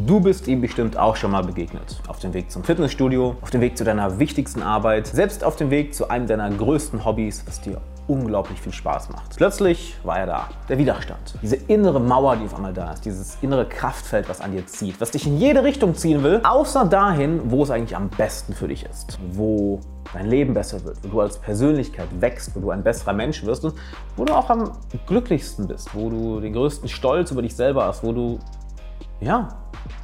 Du bist ihm bestimmt auch schon mal begegnet. Auf dem Weg zum Fitnessstudio, auf dem Weg zu deiner wichtigsten Arbeit, selbst auf dem Weg zu einem deiner größten Hobbys, was dir unglaublich viel Spaß macht. Plötzlich war er da, der Widerstand. Diese innere Mauer, die auf einmal da ist, dieses innere Kraftfeld, was an dir zieht, was dich in jede Richtung ziehen will, außer dahin, wo es eigentlich am besten für dich ist. Wo dein Leben besser wird, wo du als Persönlichkeit wächst, wo du ein besserer Mensch wirst und wo du auch am glücklichsten bist, wo du den größten Stolz über dich selber hast, wo du, ja,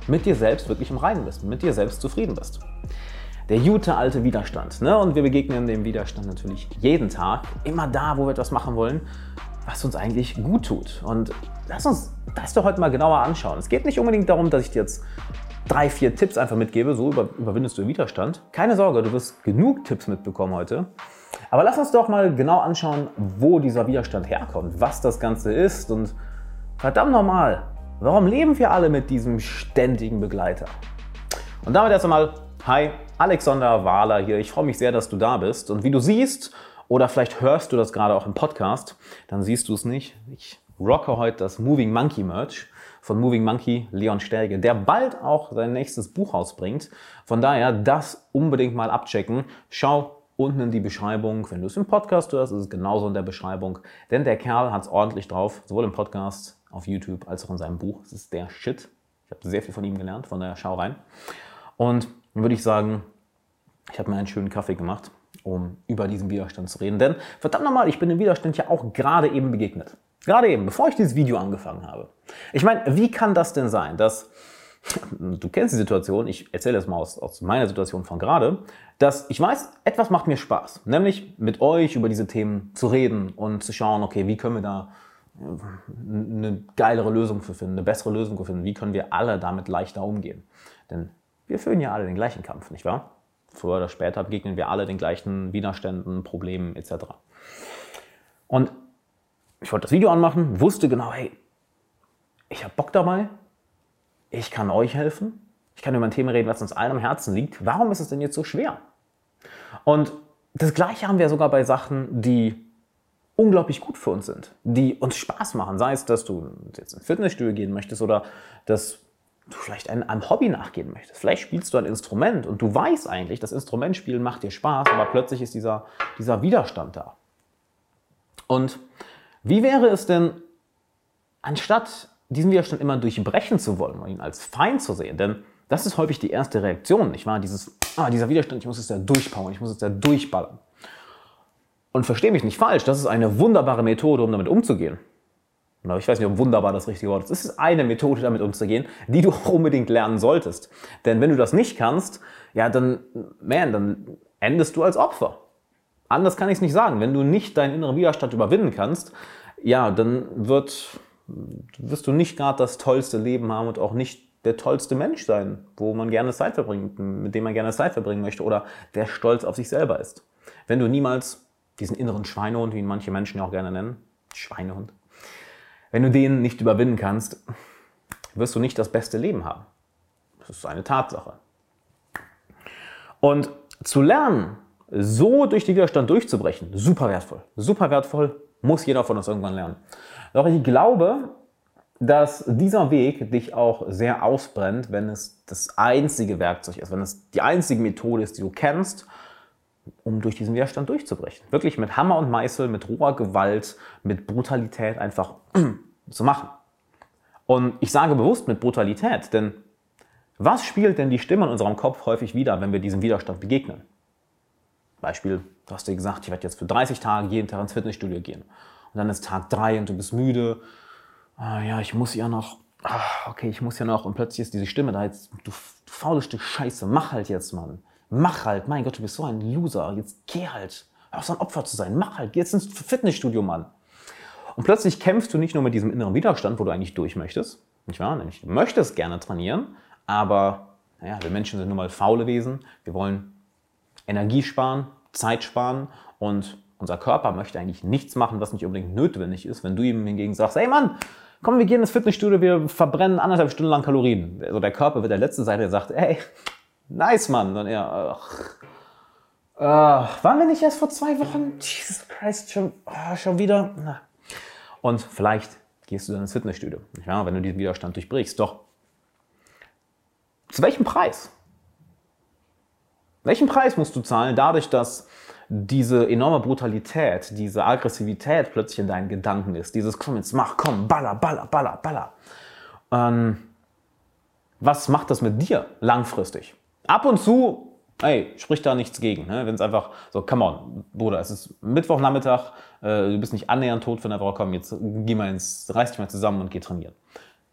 mit dir selbst wirklich im Reinen bist, mit dir selbst zufrieden bist der gute alte Widerstand. Ne? Und wir begegnen dem Widerstand natürlich jeden Tag, immer da, wo wir etwas machen wollen, was uns eigentlich gut tut. Und lass uns das doch heute mal genauer anschauen. Es geht nicht unbedingt darum, dass ich dir jetzt drei, vier Tipps einfach mitgebe, so überwindest du den Widerstand. Keine Sorge, du wirst genug Tipps mitbekommen heute. Aber lass uns doch mal genau anschauen, wo dieser Widerstand herkommt, was das Ganze ist und verdammt nochmal, warum leben wir alle mit diesem ständigen Begleiter? Und damit erst einmal, hi, Alexander Wahler hier. Ich freue mich sehr, dass du da bist. Und wie du siehst, oder vielleicht hörst du das gerade auch im Podcast, dann siehst du es nicht. Ich rocke heute das Moving Monkey Merch von Moving Monkey Leon Sterge, der bald auch sein nächstes Buch rausbringt. Von daher das unbedingt mal abchecken. Schau unten in die Beschreibung. Wenn du es im Podcast hörst, ist es genauso in der Beschreibung. Denn der Kerl hat es ordentlich drauf, sowohl im Podcast, auf YouTube als auch in seinem Buch. Es ist der Shit. Ich habe sehr viel von ihm gelernt, von der Schau rein. Und dann würde ich sagen, ich habe mir einen schönen Kaffee gemacht, um über diesen Widerstand zu reden. Denn verdammt nochmal, ich bin dem Widerstand ja auch gerade eben begegnet. Gerade eben, bevor ich dieses Video angefangen habe. Ich meine, wie kann das denn sein, dass, du kennst die Situation, ich erzähle es mal aus, aus meiner Situation von gerade, dass ich weiß, etwas macht mir Spaß. Nämlich mit euch über diese Themen zu reden und zu schauen, okay, wie können wir da eine geilere Lösung für finden, eine bessere Lösung für finden. Wie können wir alle damit leichter umgehen? Denn wir führen ja alle den gleichen Kampf, nicht wahr? Früher oder später begegnen wir alle den gleichen Widerständen, Problemen etc. Und ich wollte das Video anmachen, wusste genau, hey, ich habe Bock dabei, ich kann euch helfen, ich kann über ein Thema reden, was uns allen am Herzen liegt. Warum ist es denn jetzt so schwer? Und das Gleiche haben wir sogar bei Sachen, die unglaublich gut für uns sind, die uns Spaß machen. Sei es, dass du jetzt ins Fitnessstudio gehen möchtest oder dass du vielleicht einem, einem Hobby nachgehen möchtest. Vielleicht spielst du ein Instrument und du weißt eigentlich, das Instrumentspielen macht dir Spaß, aber plötzlich ist dieser, dieser Widerstand da. Und wie wäre es denn, anstatt diesen Widerstand immer durchbrechen zu wollen und ihn als Feind zu sehen, denn das ist häufig die erste Reaktion, nicht wahr? Dieses, ah, dieser Widerstand, ich muss es da durchpowern, ich muss es da durchballern. Und verstehe mich nicht falsch, das ist eine wunderbare Methode, um damit umzugehen ich weiß nicht, ob wunderbar das richtige Wort ist. Es ist eine Methode, damit umzugehen, die du auch unbedingt lernen solltest. Denn wenn du das nicht kannst, ja, dann, man, dann endest du als Opfer. Anders kann ich es nicht sagen. Wenn du nicht deinen inneren Widerstand überwinden kannst, ja, dann wird, wirst du nicht gerade das tollste Leben haben und auch nicht der tollste Mensch sein, wo man gerne Zeit verbringt, mit dem man gerne Zeit verbringen möchte oder der stolz auf sich selber ist. Wenn du niemals diesen inneren Schweinehund, wie ihn manche Menschen ja auch gerne nennen, Schweinehund, wenn du den nicht überwinden kannst, wirst du nicht das beste Leben haben. Das ist eine Tatsache. Und zu lernen, so durch den Widerstand durchzubrechen, super wertvoll. Super wertvoll, muss jeder von uns irgendwann lernen. Doch ich glaube, dass dieser Weg dich auch sehr ausbrennt, wenn es das einzige Werkzeug ist, wenn es die einzige Methode ist, die du kennst, um durch diesen Widerstand durchzubrechen. Wirklich mit Hammer und Meißel, mit roher Gewalt, mit Brutalität einfach zu machen. Und ich sage bewusst mit Brutalität, denn was spielt denn die Stimme in unserem Kopf häufig wieder, wenn wir diesem Widerstand begegnen? Beispiel, du hast dir gesagt, ich werde jetzt für 30 Tage jeden Tag ins Fitnessstudio gehen. Und dann ist Tag 3 und du bist müde. Ah, ja, ich muss ja noch. Ah, okay, ich muss ja noch. Und plötzlich ist diese Stimme da jetzt. Du, du faules Stück Scheiße, mach halt jetzt, Mann. Mach halt. Mein Gott, du bist so ein Loser. Jetzt geh halt. Hör auf, so ein Opfer zu sein. Mach halt. Geh jetzt ins Fitnessstudio, Mann. Und plötzlich kämpfst du nicht nur mit diesem inneren Widerstand, wo du eigentlich durch möchtest, nicht wahr? Nämlich, du möchtest gerne trainieren, aber naja, wir Menschen sind nun mal faule Wesen. Wir wollen Energie sparen, Zeit sparen und unser Körper möchte eigentlich nichts machen, was nicht unbedingt notwendig ist. Wenn du ihm hingegen sagst, hey Mann, komm, wir gehen ins Fitnessstudio, wir verbrennen anderthalb Stunden lang Kalorien. Also der Körper wird der letzte sein, der sagt, hey, nice Mann. Und er, ach, äh, waren wir nicht erst vor zwei Wochen? Jesus Christ, schon, oh, schon wieder? Na, und vielleicht gehst du dann ins Fitnessstudio, wenn du diesen Widerstand durchbrichst. Doch Zu welchem Preis? Welchen Preis musst du zahlen dadurch, dass diese enorme Brutalität, diese Aggressivität plötzlich in deinen Gedanken ist? Dieses komm jetzt mach, komm, baller, baller, baller, baller. Ähm, was macht das mit dir langfristig? Ab und zu ey, spricht da nichts gegen. Ne? Wenn es einfach so, come on, Bruder, es ist Mittwochnachmittag, äh, du bist nicht annähernd tot von der Woche, komm, jetzt geh mal ins, reiß dich mal zusammen und geh trainieren.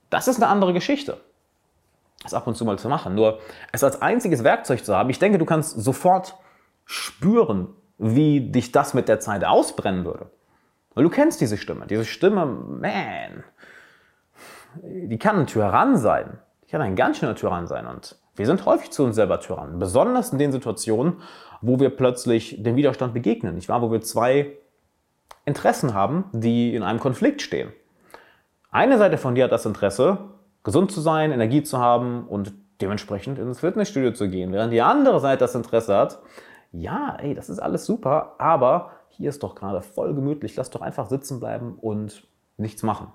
Das ist eine andere Geschichte. Das ab und zu mal zu machen. Nur es als einziges Werkzeug zu haben, ich denke, du kannst sofort spüren, wie dich das mit der Zeit ausbrennen würde. Weil du kennst diese Stimme. Diese Stimme, man, die kann ein Tyrann sein. Die kann ein ganz schöner Tyrann sein. Und wir sind häufig zu uns selber Tyrannen, besonders in den Situationen, wo wir plötzlich dem Widerstand begegnen, nicht wahr? Wo wir zwei Interessen haben, die in einem Konflikt stehen. Eine Seite von dir hat das Interesse, gesund zu sein, Energie zu haben und dementsprechend ins Fitnessstudio zu gehen, während die andere Seite das Interesse hat, ja, ey, das ist alles super, aber hier ist doch gerade voll gemütlich, lass doch einfach sitzen bleiben und nichts machen.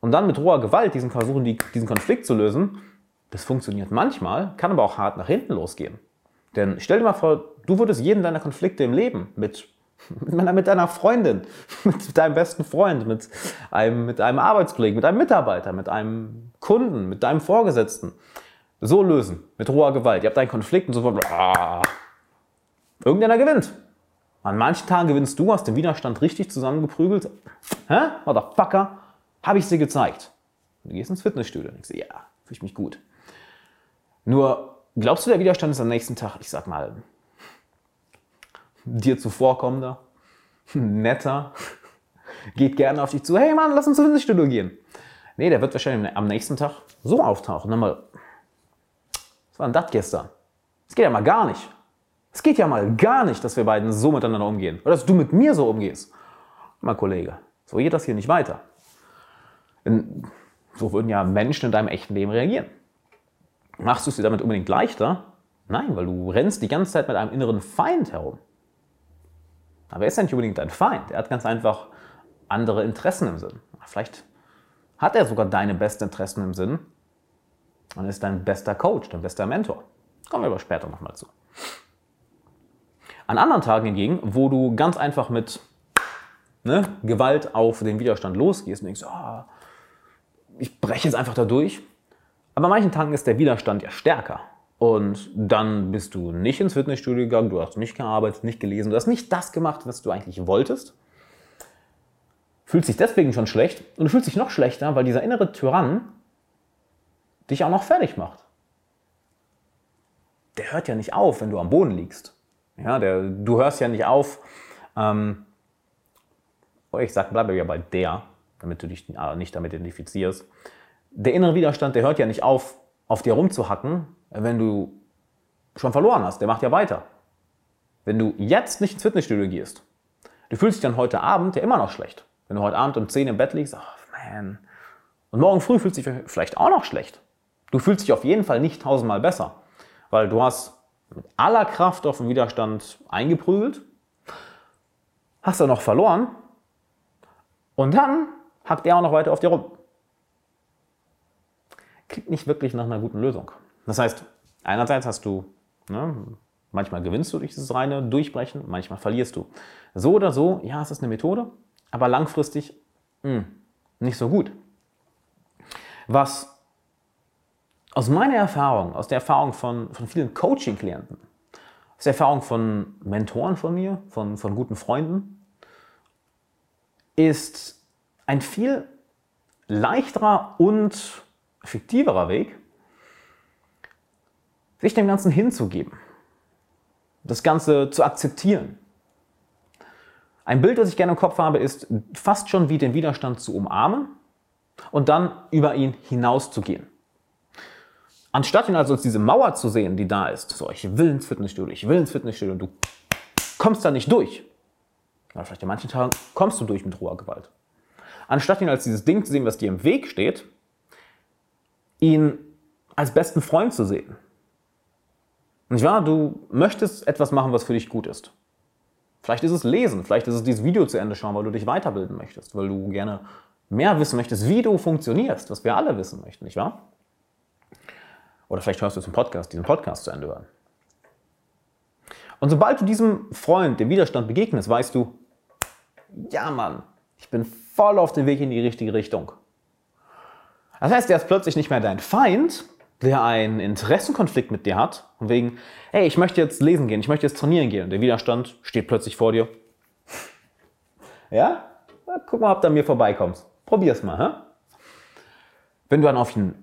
Und dann mit roher Gewalt diesen versuchen, diesen Konflikt zu lösen, das funktioniert manchmal, kann aber auch hart nach hinten losgehen. Denn stell dir mal vor, du würdest jeden deiner Konflikte im Leben mit, mit deiner Freundin, mit deinem besten Freund, mit einem, mit einem Arbeitskollegen, mit einem Mitarbeiter, mit einem Kunden, mit deinem Vorgesetzten so lösen, mit roher Gewalt. Ihr habt einen Konflikt und sofort, ah, irgendeiner gewinnt. An manchen Tagen gewinnst du, hast den Widerstand richtig zusammengeprügelt. Hä? Motherfucker, habe ich sie gezeigt. Du gehst ins Fitnessstudio und denkst, ja, fühle ich mich gut. Nur, glaubst du, der Widerstand ist am nächsten Tag, ich sag mal, dir zuvorkommender, netter, geht gerne auf dich zu, hey Mann, lass uns ins Fitnessstudio gehen. Nee, der wird wahrscheinlich am nächsten Tag so auftauchen. Dann mal, was war denn das gestern? Es geht ja mal gar nicht. Es geht ja mal gar nicht, dass wir beiden so miteinander umgehen. Oder dass du mit mir so umgehst. Mein Kollege, so geht das hier nicht weiter. So würden ja Menschen in deinem echten Leben reagieren. Machst du es dir damit unbedingt leichter? Nein, weil du rennst die ganze Zeit mit einem inneren Feind herum. Aber er ist ja nicht unbedingt dein Feind. Er hat ganz einfach andere Interessen im Sinn. Vielleicht hat er sogar deine besten Interessen im Sinn und ist dein bester Coach, dein bester Mentor. Kommen wir aber später nochmal zu. An anderen Tagen hingegen, wo du ganz einfach mit ne, Gewalt auf den Widerstand losgehst und denkst, oh, ich breche jetzt einfach da durch, aber an manchen Tagen ist der Widerstand ja stärker. Und dann bist du nicht ins Fitnessstudio gegangen, du hast nicht gearbeitet, nicht gelesen, du hast nicht das gemacht, was du eigentlich wolltest. Fühlst dich deswegen schon schlecht und du fühlst dich noch schlechter, weil dieser innere Tyrann dich auch noch fertig macht. Der hört ja nicht auf, wenn du am Boden liegst. Ja, der, du hörst ja nicht auf. Ähm, oh, ich sag, bleibe ja bei der, damit du dich nicht damit identifizierst der innere Widerstand, der hört ja nicht auf, auf dir rumzuhacken, wenn du schon verloren hast. Der macht ja weiter. Wenn du jetzt nicht ins Fitnessstudio gehst, du fühlst dich dann heute Abend ja immer noch schlecht. Wenn du heute Abend um 10 im Bett liegst, ach man. Und morgen früh fühlst du dich vielleicht auch noch schlecht. Du fühlst dich auf jeden Fall nicht tausendmal besser, weil du hast mit aller Kraft auf den Widerstand eingeprügelt, hast dann noch verloren und dann hackt er auch noch weiter auf dir rum klingt nicht wirklich nach einer guten Lösung. Das heißt, einerseits hast du, ne, manchmal gewinnst du durch dieses reine Durchbrechen, manchmal verlierst du. So oder so, ja, es ist eine Methode, aber langfristig mh, hm, nicht so gut. Was aus meiner Erfahrung, aus der Erfahrung von, von vielen Coaching-Klienten, aus der Erfahrung von Mentoren von mir, von, von guten Freunden, ist ein viel leichterer und effektiverer Weg, sich dem Ganzen hinzugeben, das Ganze zu akzeptieren. Ein Bild, das ich gerne im Kopf habe, ist fast schon wie den Widerstand zu umarmen und dann über ihn hinauszugehen. Anstatt ihn also als diese Mauer zu sehen, die da ist, so ich will ins Fitnessstudio, ich will ins Fitnessstudio und du kommst da nicht durch. Oder vielleicht in manchen Tagen kommst du durch mit roher Gewalt. Anstatt ihn als dieses Ding zu sehen, was dir im Weg steht, ihn als besten Freund zu sehen. Nicht wahr? Du möchtest etwas machen, was für dich gut ist. Vielleicht ist es Lesen, vielleicht ist es dieses Video zu Ende schauen, weil du dich weiterbilden möchtest, weil du gerne mehr wissen möchtest, wie du funktionierst, was wir alle wissen möchten, nicht wahr? Oder vielleicht hörst du diesen Podcast, diesen Podcast zu Ende hören. Und sobald du diesem Freund, dem Widerstand begegnest, weißt du, ja Mann, ich bin voll auf dem Weg in die richtige Richtung. Das heißt, er ist plötzlich nicht mehr dein Feind, der einen Interessenkonflikt mit dir hat, und wegen, hey, ich möchte jetzt lesen gehen, ich möchte jetzt trainieren gehen, und der Widerstand steht plötzlich vor dir. Ja? Na, guck mal, ob du an mir vorbeikommst. Probier's mal, hä? Wenn du dann auf ihn,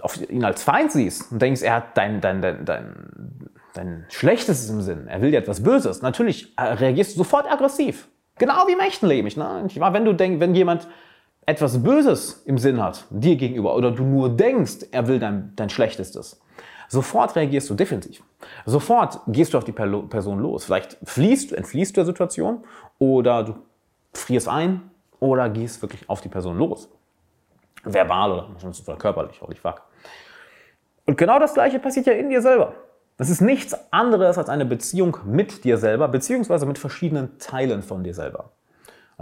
auf ihn als Feind siehst und denkst, er hat dein, dein, dein, dein, dein Schlechtes im Sinn, er will dir etwas Böses, natürlich äh, reagierst du sofort aggressiv. Genau wie im echten Leben. Ne? Wenn du denkst, wenn jemand etwas Böses im Sinn hat, dir gegenüber, oder du nur denkst, er will dein, dein Schlechtestes, sofort reagierst du definitiv. Sofort gehst du auf die Person los. Vielleicht fliehst entfliehst du der Situation oder du frierst ein oder gehst wirklich auf die Person los. Verbal oder körperlich, holy fuck. Und genau das Gleiche passiert ja in dir selber. Das ist nichts anderes als eine Beziehung mit dir selber, beziehungsweise mit verschiedenen Teilen von dir selber.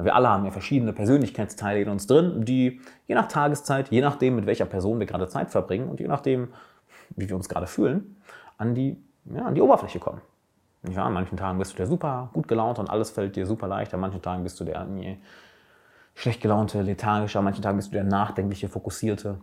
Wir alle haben ja verschiedene Persönlichkeitsteile in uns drin, die je nach Tageszeit, je nachdem, mit welcher Person wir gerade Zeit verbringen und je nachdem, wie wir uns gerade fühlen, an die, ja, an die Oberfläche kommen. Ja, an manchen Tagen bist du der super gut gelaunt und alles fällt dir super leicht. An manchen Tagen bist du der nee, schlecht gelaunte, lethargische. An manchen Tagen bist du der nachdenkliche, fokussierte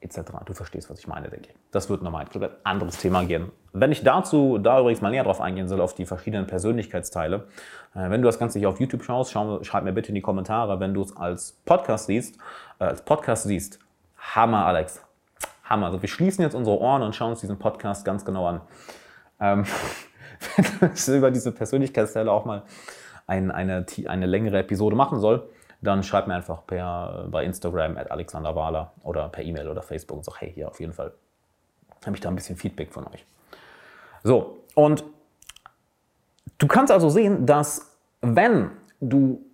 etc. Du verstehst, was ich meine, denke ich. Das wird nochmal ein anderes Thema gehen. Wenn ich dazu, da übrigens mal näher drauf eingehen soll, auf die verschiedenen Persönlichkeitsteile, äh, wenn du das Ganze hier auf YouTube schaust, schau, schreib mir bitte in die Kommentare, wenn du es als Podcast siehst, äh, als Podcast siehst, Hammer, Alex. Hammer. Also wir schließen jetzt unsere Ohren und schauen uns diesen Podcast ganz genau an. Ähm, wenn ich über diese Persönlichkeitsteile auch mal ein, eine, eine längere Episode machen soll, dann schreib mir einfach per, bei Instagram at Alexander Wahler oder per E-Mail oder Facebook und sag, hey, hier auf jeden Fall habe ich da ein bisschen Feedback von euch. So, und du kannst also sehen, dass wenn du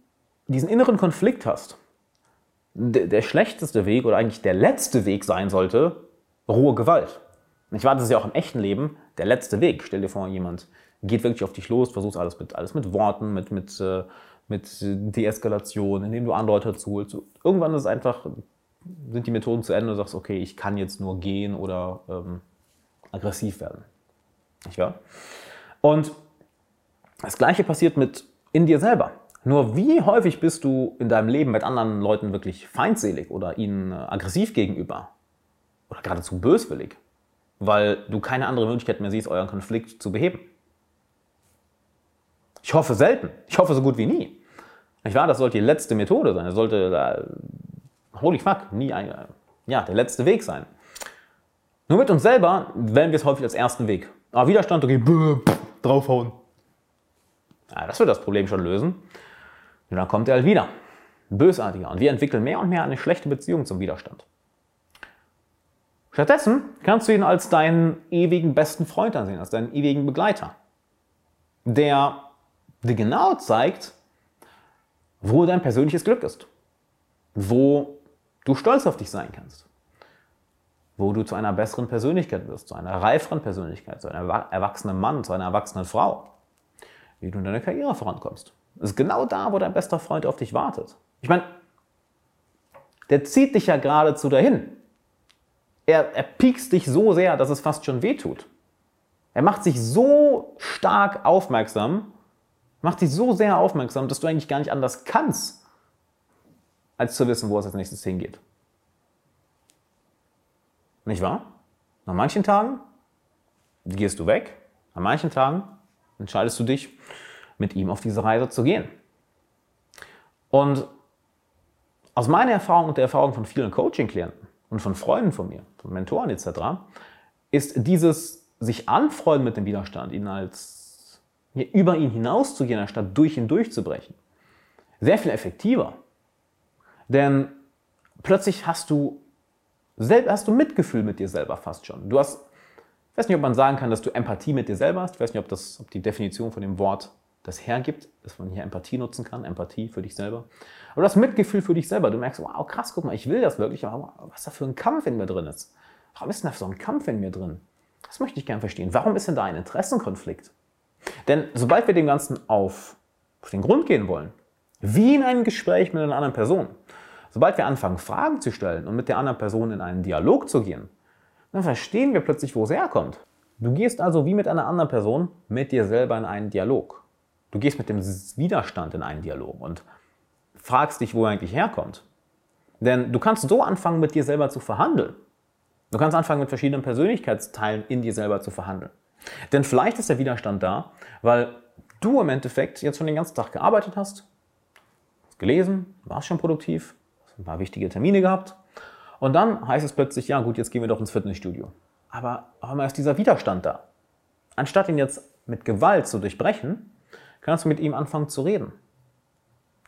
diesen inneren Konflikt hast, der schlechteste Weg oder eigentlich der letzte Weg sein sollte, rohe Gewalt. Ich war das ist ja auch im echten Leben der letzte Weg. Stell dir vor, jemand geht wirklich auf dich los, versucht alles mit, alles mit Worten, mit, mit, äh, mit Deeskalation, indem du andere Leute dazu holst. Irgendwann ist einfach, sind die Methoden zu Ende und du sagst, okay, ich kann jetzt nur gehen oder ähm, aggressiv werden. Nicht wahr? Und das Gleiche passiert mit in dir selber. Nur wie häufig bist du in deinem Leben mit anderen Leuten wirklich feindselig oder ihnen äh, aggressiv gegenüber? Oder geradezu böswillig? Weil du keine andere Möglichkeit mehr siehst, euren Konflikt zu beheben. Ich hoffe selten. Ich hoffe so gut wie nie. Nicht wahr? Das sollte die letzte Methode sein. Das sollte, äh, holy fuck, nie ein, äh, ja, der letzte Weg sein. Nur mit uns selber wählen wir es häufig als ersten Weg. Ah, Widerstand, okay, bäh, pff, draufhauen. Ja, das wird das Problem schon lösen. Und dann kommt er halt wieder. Bösartiger. Und wir entwickeln mehr und mehr eine schlechte Beziehung zum Widerstand. Stattdessen kannst du ihn als deinen ewigen besten Freund ansehen, als deinen ewigen Begleiter, der dir genau zeigt, wo dein persönliches Glück ist, wo du stolz auf dich sein kannst, wo du zu einer besseren Persönlichkeit wirst, zu einer reiferen Persönlichkeit, zu einem erwachsenen Mann, zu einer erwachsenen Frau, wie du in deiner Karriere vorankommst. Das ist genau da, wo dein bester Freund auf dich wartet. Ich meine, der zieht dich ja geradezu dahin. Er, er piekst dich so sehr, dass es fast schon wehtut. Er macht sich so stark aufmerksam, macht dich so sehr aufmerksam, dass du eigentlich gar nicht anders kannst, als zu wissen, wo es als nächstes hingeht. Nicht wahr? Nach manchen Tagen gehst du weg, an manchen Tagen entscheidest du dich, mit ihm auf diese Reise zu gehen. Und aus meiner Erfahrung und der Erfahrung von vielen Coaching-Klienten und von Freunden von mir, von Mentoren etc., ist dieses sich anfreunden mit dem Widerstand, ihn als über ihn hinauszugehen, anstatt durch ihn durchzubrechen. Sehr viel effektiver. Denn plötzlich hast du, hast du Mitgefühl mit dir selber fast schon. Du hast, ich weiß nicht, ob man sagen kann, dass du Empathie mit dir selber hast. Ich weiß nicht, ob, das, ob die Definition von dem Wort das hergibt, dass man hier Empathie nutzen kann, Empathie für dich selber. Aber du hast Mitgefühl für dich selber. Du merkst, wow, krass, guck mal, ich will das wirklich, aber was da für ein Kampf in mir drin ist. Warum ist denn da so ein Kampf in mir drin? Das möchte ich gerne verstehen. Warum ist denn da ein Interessenkonflikt? Denn sobald wir dem Ganzen auf, auf den Grund gehen wollen, wie in einem Gespräch mit einer anderen Person, sobald wir anfangen, Fragen zu stellen und mit der anderen Person in einen Dialog zu gehen, dann verstehen wir plötzlich, wo es herkommt. Du gehst also wie mit einer anderen Person mit dir selber in einen Dialog. Du gehst mit dem Widerstand in einen Dialog und fragst dich, wo er eigentlich herkommt. Denn du kannst so anfangen, mit dir selber zu verhandeln. Du kannst anfangen, mit verschiedenen Persönlichkeitsteilen in dir selber zu verhandeln. Denn vielleicht ist der Widerstand da, weil du im Endeffekt jetzt schon den ganzen Tag gearbeitet hast, gelesen, warst schon produktiv, hast ein paar wichtige Termine gehabt und dann heißt es plötzlich, ja gut, jetzt gehen wir doch ins Fitnessstudio. Aber auf einmal ist dieser Widerstand da. Anstatt ihn jetzt mit Gewalt zu durchbrechen, kannst du mit ihm anfangen zu reden.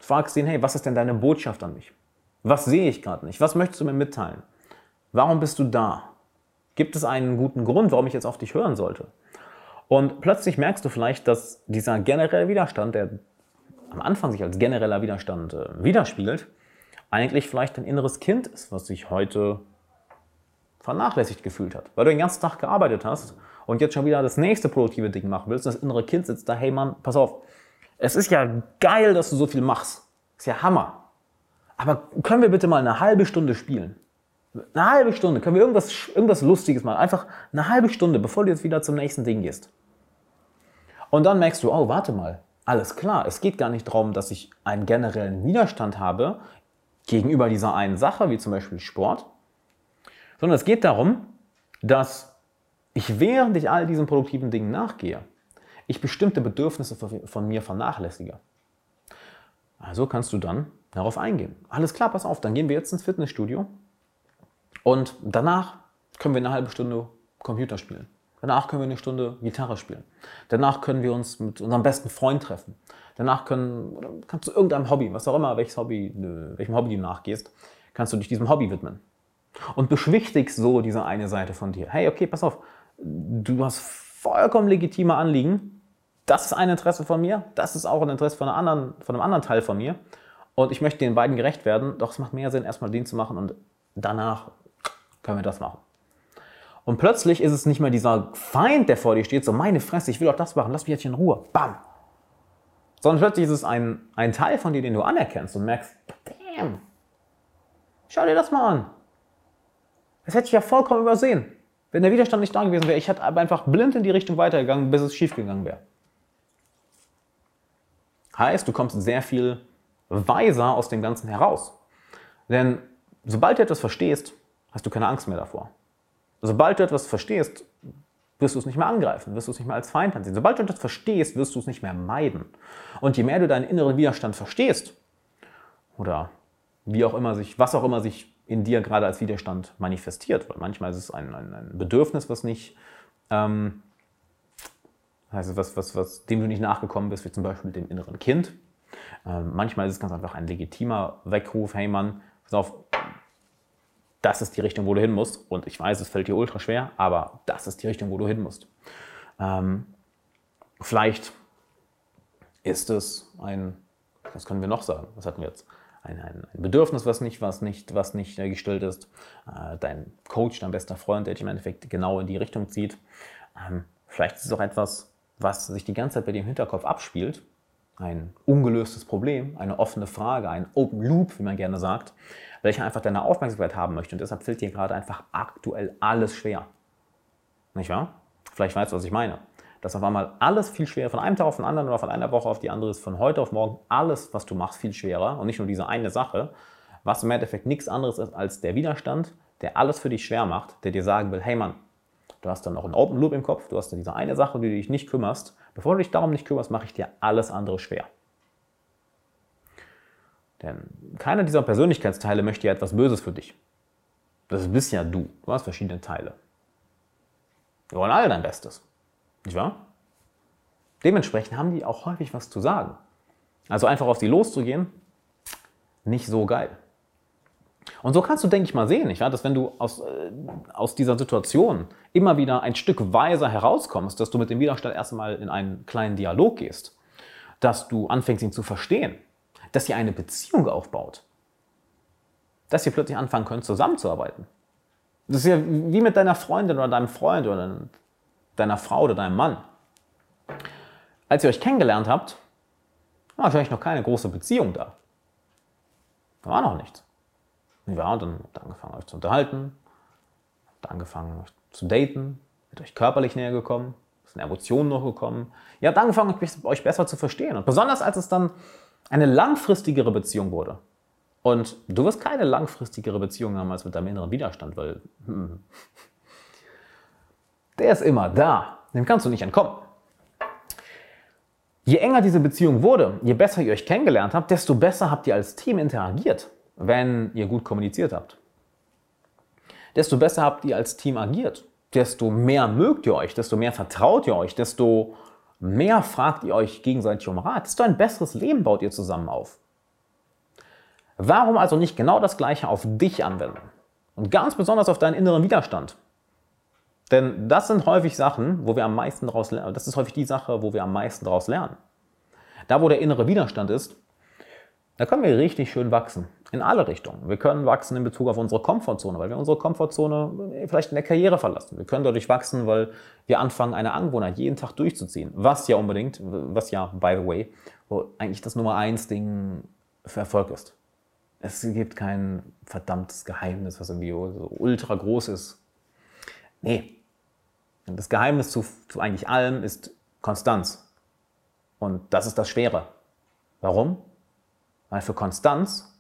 Fragst ihn, hey, was ist denn deine Botschaft an mich? Was sehe ich gerade nicht? Was möchtest du mir mitteilen? Warum bist du da? Gibt es einen guten Grund, warum ich jetzt auf dich hören sollte? Und plötzlich merkst du vielleicht, dass dieser generelle Widerstand, der am Anfang sich als genereller Widerstand äh, widerspiegelt, eigentlich vielleicht ein inneres Kind ist, was sich heute vernachlässigt gefühlt hat. Weil du den ganzen Tag gearbeitet hast und jetzt schon wieder das nächste produktive Ding machen willst. Und das innere Kind sitzt da, hey Mann, pass auf, es ist ja geil, dass du so viel machst. Ist ja Hammer. Aber können wir bitte mal eine halbe Stunde spielen? Eine halbe Stunde. Können wir irgendwas, irgendwas Lustiges machen? Einfach eine halbe Stunde, bevor du jetzt wieder zum nächsten Ding gehst. Und dann merkst du, oh, warte mal. Alles klar. Es geht gar nicht darum, dass ich einen generellen Widerstand habe gegenüber dieser einen Sache, wie zum Beispiel Sport, sondern es geht darum, dass ich, während ich all diesen produktiven Dingen nachgehe, ich bestimmte Bedürfnisse von mir vernachlässige. Also kannst du dann darauf eingehen. Alles klar, pass auf, dann gehen wir jetzt ins Fitnessstudio und danach können wir eine halbe Stunde Computer spielen. Danach können wir eine Stunde Gitarre spielen. Danach können wir uns mit unserem besten Freund treffen. Danach können, kannst du irgendeinem Hobby, was auch immer, welches Hobby, welchem Hobby du nachgehst, kannst du dich diesem Hobby widmen. Und beschwichtigst so diese eine Seite von dir. Hey, okay, pass auf, du hast vollkommen legitime Anliegen. Das ist ein Interesse von mir, das ist auch ein Interesse von, anderen, von einem anderen Teil von mir. Und ich möchte den beiden gerecht werden, doch es macht mehr Sinn, erstmal den zu machen und danach können wir das machen. Und plötzlich ist es nicht mehr dieser Feind, der vor dir steht, so meine Fresse, ich will auch das machen, lass mich jetzt hier in Ruhe. Bam! Sondern plötzlich ist es ein, ein Teil von dir, den du anerkennst und merkst, damn, schau dir das mal an. Das hätte ich ja vollkommen übersehen. Wenn der Widerstand nicht da gewesen wäre, ich hätte aber einfach blind in die Richtung weitergegangen, bis es schief gegangen wäre. Heißt, du kommst sehr viel weiser aus dem Ganzen heraus. Denn sobald du etwas verstehst, hast du keine Angst mehr davor. Sobald du etwas verstehst, wirst du es nicht mehr angreifen, wirst du es nicht mehr als Feind ansehen. Sobald du etwas verstehst, wirst du es nicht mehr meiden. Und je mehr du deinen inneren Widerstand verstehst, oder wie auch immer sich, was auch immer sich in dir gerade als Widerstand manifestiert, weil manchmal ist es ein, ein, ein Bedürfnis, was nicht, ähm, also was, was, was, dem du nicht nachgekommen bist, wie zum Beispiel mit dem inneren Kind. Ähm, manchmal ist es ganz einfach ein legitimer Weckruf, hey Mann, pass auf, das ist die Richtung, wo du hin musst. Und ich weiß, es fällt dir ultra schwer, aber das ist die Richtung, wo du hin musst. Ähm, vielleicht ist es ein, was können wir noch sagen? Was hatten wir jetzt? Ein, ein, ein Bedürfnis, was nicht, was nicht, was nicht äh, gestillt ist. Äh, dein Coach, dein bester Freund, der dich im Endeffekt genau in die Richtung zieht. Ähm, vielleicht ist es auch etwas, was sich die ganze Zeit bei dir im Hinterkopf abspielt. Ein ungelöstes Problem, eine offene Frage, ein Open Loop, wie man gerne sagt, welcher einfach deine Aufmerksamkeit haben möchte. Und deshalb fällt dir gerade einfach aktuell alles schwer. Nicht wahr? Vielleicht weißt du, was ich meine. Dass auf einmal alles viel schwerer, von einem Tag auf den anderen oder von einer Woche auf die andere ist, von heute auf morgen alles, was du machst, viel schwerer und nicht nur diese eine Sache, was im Endeffekt nichts anderes ist als der Widerstand, der alles für dich schwer macht, der dir sagen will, hey Mann, du hast dann noch einen Open Loop im Kopf, du hast dann diese eine Sache, die du dich nicht kümmerst. Bevor du dich darum nicht kümmerst, mache ich dir alles andere schwer. Denn keiner dieser Persönlichkeitsteile möchte ja etwas Böses für dich. Das bist ja du. Du hast verschiedene Teile. Wir wollen alle dein Bestes. Nicht wahr? Dementsprechend haben die auch häufig was zu sagen. Also einfach auf sie loszugehen, nicht so geil. Und so kannst du, denke ich mal, sehen, nicht wahr? dass wenn du aus, äh, aus dieser Situation immer wieder ein Stück weiser herauskommst, dass du mit dem Widerstand erstmal in einen kleinen Dialog gehst, dass du anfängst, ihn zu verstehen, dass ihr eine Beziehung aufbaut. Dass ihr plötzlich anfangen könnt, zusammenzuarbeiten. Das ist ja wie mit deiner Freundin oder deinem Freund oder deiner Frau oder deinem Mann. Als ihr euch kennengelernt habt, war wahrscheinlich noch keine große Beziehung da. Da war noch nichts. Ja, und dann habt ihr angefangen, euch zu unterhalten, habt Habt angefangen zu daten, seid euch körperlich näher gekommen, sind Emotionen noch gekommen. Ihr habt angefangen, euch besser zu verstehen. Und besonders als es dann eine langfristigere Beziehung wurde. Und du wirst keine langfristigere Beziehung haben als mit deinem inneren Widerstand, weil hm, der ist immer da. Dem kannst du nicht entkommen. Je enger diese Beziehung wurde, je besser ihr euch kennengelernt habt, desto besser habt ihr als Team interagiert, wenn ihr gut kommuniziert habt. Desto besser habt ihr als Team agiert. Desto mehr mögt ihr euch, desto mehr vertraut ihr euch, desto mehr fragt ihr euch gegenseitig um Rat. Desto ein besseres Leben baut ihr zusammen auf. Warum also nicht genau das Gleiche auf dich anwenden? Und ganz besonders auf deinen inneren Widerstand. Denn das sind häufig Sachen, wo wir am meisten daraus lernen. Das ist häufig die Sache, wo wir am meisten daraus lernen. Da, wo der innere Widerstand ist, da können wir richtig schön wachsen. In alle Richtungen. Wir können wachsen in Bezug auf unsere Komfortzone, weil wir unsere Komfortzone vielleicht in der Karriere verlassen. Wir können dadurch wachsen, weil wir anfangen, eine Angewohnheit jeden Tag durchzuziehen. Was ja unbedingt, was ja, by the way, eigentlich das Nummer eins Ding für Erfolg ist. Es gibt kein verdammtes Geheimnis, was irgendwie so ultra groß ist. Nee, das Geheimnis zu, zu eigentlich allem ist Konstanz. Und das ist das Schwere. Warum? Weil für Konstanz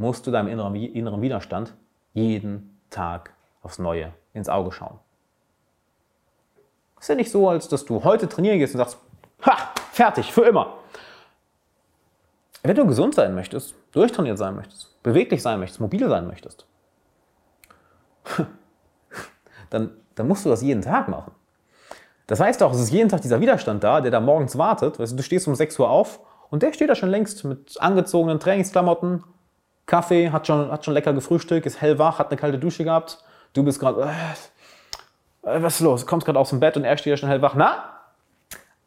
musst du deinem inneren, inneren Widerstand jeden Tag aufs Neue ins Auge schauen. Es ist ja nicht so, als dass du heute trainieren gehst und sagst, ha, fertig, für immer. Wenn du gesund sein möchtest, durchtrainiert sein möchtest, beweglich sein möchtest, mobil sein möchtest, dann dann musst du das jeden Tag machen. Das heißt auch, es ist jeden Tag dieser Widerstand da, der da morgens wartet. Weißt du, du stehst um 6 Uhr auf und der steht da schon längst mit angezogenen Trainingsklamotten, Kaffee, hat schon, hat schon lecker gefrühstückt, ist hellwach, hat eine kalte Dusche gehabt. Du bist gerade, äh, äh, was ist los? Kommst gerade aus dem Bett und er steht da schon hellwach. Na?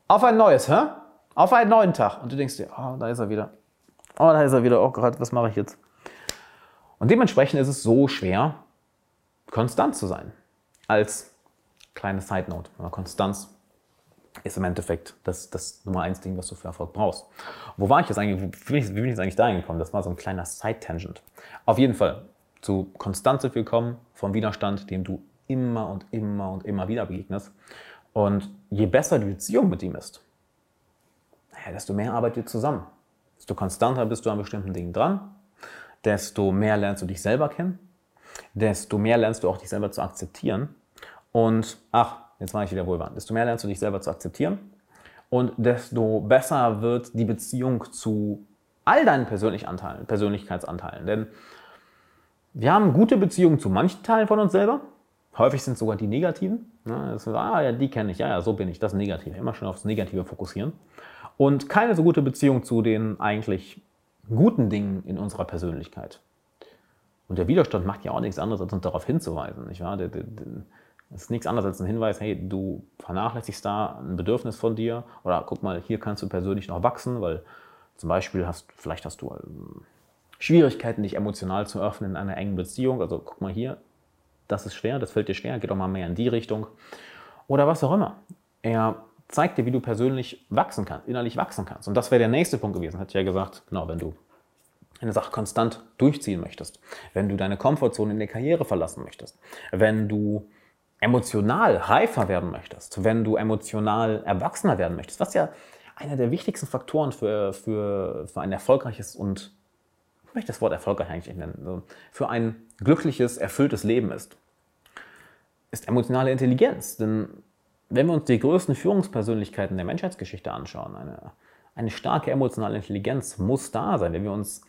Auf ein neues, hä? Auf einen neuen Tag. Und du denkst dir, oh, da ist er wieder. Oh, da ist er wieder. Oh Gott, was mache ich jetzt? Und dementsprechend ist es so schwer, konstant zu sein als kleine Side Note. Konstanz ist im Endeffekt das, das Nummer eins Ding, was du für Erfolg brauchst. Wo war ich jetzt eigentlich? Wie bin ich, wie bin ich jetzt eigentlich dahin gekommen? Das war so ein kleiner Side-Tangent. Auf jeden Fall zu Konstanz sind wir gekommen, vom Widerstand, dem du immer und immer und immer wieder begegnest. Und je besser die Beziehung mit ihm ist, desto mehr arbeitet ihr zusammen. Desto konstanter bist du an bestimmten Dingen dran, desto mehr lernst du dich selber kennen desto mehr lernst du auch dich selber zu akzeptieren. Und ach, jetzt war ich wieder wohlwarnt, desto mehr lernst du dich selber zu akzeptieren und desto besser wird die Beziehung zu all deinen Persönlichkeitsanteilen. Persönlichkeitsanteilen. Denn wir haben gute Beziehungen zu manchen Teilen von uns selber. Häufig sind es sogar die negativen. Das ist, ah ja, die kenne ich, ja, ja, so bin ich, das ist negativ. Immer schon aufs Negative fokussieren. Und keine so gute Beziehung zu den eigentlich guten Dingen in unserer Persönlichkeit. Und der Widerstand macht ja auch nichts anderes, als uns darauf hinzuweisen. Nicht wahr? Das ist nichts anderes als ein Hinweis, hey, du vernachlässigst da ein Bedürfnis von dir oder guck mal, hier kannst du persönlich noch wachsen, weil zum Beispiel hast, vielleicht hast du ähm, Schwierigkeiten, dich emotional zu öffnen in einer engen Beziehung. Also guck mal hier, das ist schwer, das fällt dir schwer, geh doch mal mehr in die Richtung. Oder was auch immer. Er zeigt dir, wie du persönlich wachsen kannst, innerlich wachsen kannst. Und das wäre der nächste Punkt gewesen, hat ja gesagt, genau, wenn du eine Sache konstant durchziehen möchtest, wenn du deine Komfortzone in der Karriere verlassen möchtest, wenn du emotional reifer werden möchtest, wenn du emotional erwachsener werden möchtest, was ja einer der wichtigsten Faktoren für, für, für ein erfolgreiches und, ich möchte das Wort erfolgreich eigentlich nennen, für ein glückliches, erfülltes Leben ist, ist emotionale Intelligenz. Denn wenn wir uns die größten Führungspersönlichkeiten der Menschheitsgeschichte anschauen, eine, eine starke emotionale Intelligenz muss da sein. Wenn wir uns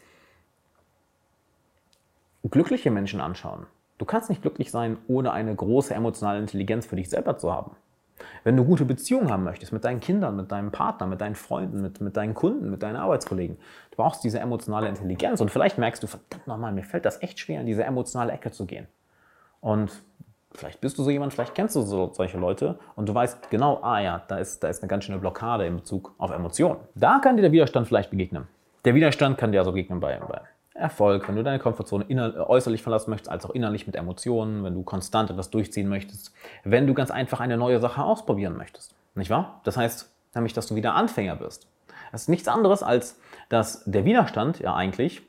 glückliche Menschen anschauen. Du kannst nicht glücklich sein, ohne eine große emotionale Intelligenz für dich selber zu haben. Wenn du gute Beziehungen haben möchtest mit deinen Kindern, mit deinem Partner, mit deinen Freunden, mit, mit deinen Kunden, mit deinen Arbeitskollegen, du brauchst diese emotionale Intelligenz. Und vielleicht merkst du, verdammt nochmal, mir fällt das echt schwer, in diese emotionale Ecke zu gehen. Und vielleicht bist du so jemand, vielleicht kennst du so, solche Leute und du weißt genau, ah ja, da ist, da ist eine ganz schöne Blockade in Bezug auf Emotionen. Da kann dir der Widerstand vielleicht begegnen. Der Widerstand kann dir also begegnen bei, bei Erfolg, wenn du deine Komfortzone äußerlich verlassen möchtest, als auch innerlich mit Emotionen, wenn du konstant etwas durchziehen möchtest, wenn du ganz einfach eine neue Sache ausprobieren möchtest. Nicht wahr? Das heißt nämlich, dass du wieder Anfänger bist. Das ist nichts anderes, als dass der Widerstand ja eigentlich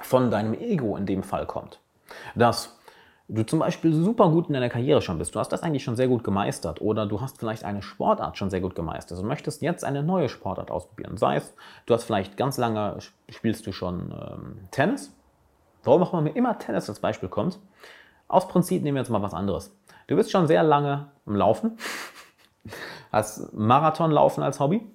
von deinem Ego in dem Fall kommt. Dass du zum Beispiel super gut in deiner Karriere schon bist, du hast das eigentlich schon sehr gut gemeistert oder du hast vielleicht eine Sportart schon sehr gut gemeistert und möchtest jetzt eine neue Sportart ausprobieren. Sei es, du hast vielleicht ganz lange, spielst du schon ähm, Tennis. Warum auch immer immer Tennis als Beispiel kommt. Aus Prinzip nehmen wir jetzt mal was anderes. Du bist schon sehr lange im Laufen, hast Marathonlaufen als Hobby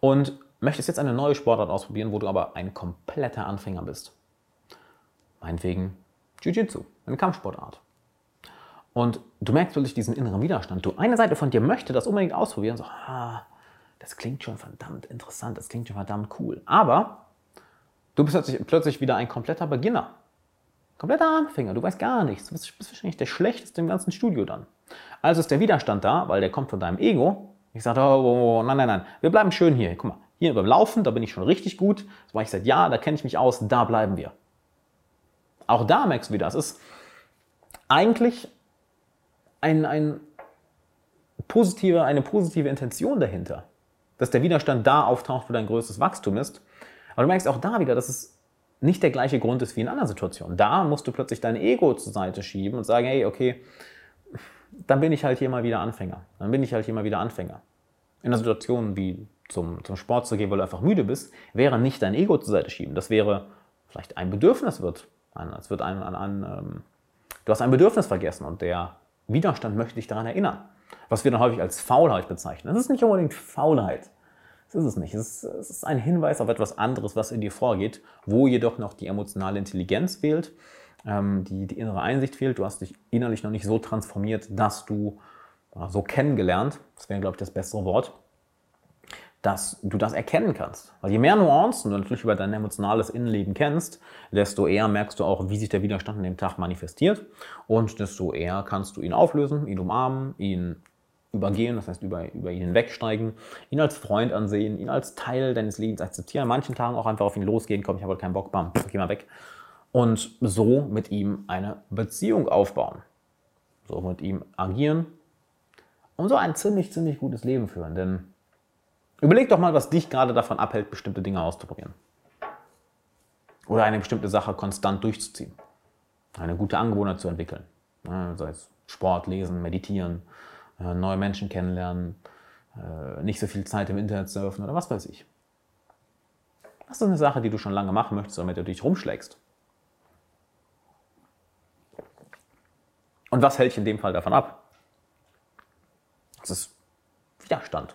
und möchtest jetzt eine neue Sportart ausprobieren, wo du aber ein kompletter Anfänger bist. Meinetwegen Jiu-Jitsu, eine Kampfsportart. Und du merkst wirklich diesen inneren Widerstand. Du, eine Seite von dir möchte das unbedingt ausprobieren. So, ah, das klingt schon verdammt interessant, das klingt schon verdammt cool. Aber du bist plötzlich, plötzlich wieder ein kompletter Beginner. Kompletter Anfänger, du weißt gar nichts. Du bist wahrscheinlich der Schlechteste im ganzen Studio dann. Also ist der Widerstand da, weil der kommt von deinem Ego. Ich sage, oh, oh, oh, nein, nein, nein, wir bleiben schön hier. Guck mal, hier beim Laufen, da bin ich schon richtig gut. Das mache ich seit Jahren, da kenne ich mich aus, da bleiben wir. Auch da merkst du wieder, es ist eigentlich ein, ein positive, eine positive Intention dahinter, dass der Widerstand da auftaucht, wo dein größtes Wachstum ist. Aber du merkst auch da wieder, dass es nicht der gleiche Grund ist wie in anderen Situationen. Da musst du plötzlich dein Ego zur Seite schieben und sagen, hey, okay, dann bin ich halt hier mal wieder Anfänger. Dann bin ich halt hier mal wieder Anfänger. In einer Situation wie zum, zum Sport zu gehen, weil du einfach müde bist, wäre nicht dein Ego zur Seite schieben. Das wäre vielleicht ein Bedürfnis wird an. Es wird an, an, an ähm, du hast ein Bedürfnis vergessen und der Widerstand möchte dich daran erinnern. Was wir dann häufig als Faulheit bezeichnen. Das ist nicht unbedingt Faulheit. Das ist es nicht. Es ist, es ist ein Hinweis auf etwas anderes, was in dir vorgeht, wo jedoch noch die emotionale Intelligenz fehlt, ähm, die, die innere Einsicht fehlt. Du hast dich innerlich noch nicht so transformiert, dass du äh, so kennengelernt, das wäre, glaube ich, das bessere Wort, dass du das erkennen kannst. Weil je mehr Nuancen du natürlich über dein emotionales Innenleben kennst, desto eher merkst du auch, wie sich der Widerstand an dem Tag manifestiert und desto eher kannst du ihn auflösen, ihn umarmen, ihn übergehen, das heißt über, über ihn hinwegsteigen, ihn als Freund ansehen, ihn als Teil deines Lebens akzeptieren, an manchen Tagen auch einfach auf ihn losgehen, komm, ich habe heute keinen Bock, bam, geh mal weg. Und so mit ihm eine Beziehung aufbauen. So mit ihm agieren und so ein ziemlich, ziemlich gutes Leben führen. Denn Überleg doch mal, was dich gerade davon abhält, bestimmte Dinge auszuprobieren. Oder eine bestimmte Sache konstant durchzuziehen. Eine gute Angewohnheit zu entwickeln. Sei es Sport, Lesen, Meditieren, äh, neue Menschen kennenlernen, äh, nicht so viel Zeit im Internet surfen oder was weiß ich. Was ist eine Sache, die du schon lange machen möchtest, damit du dich rumschlägst? Und was hält dich in dem Fall davon ab? Das ist Widerstand.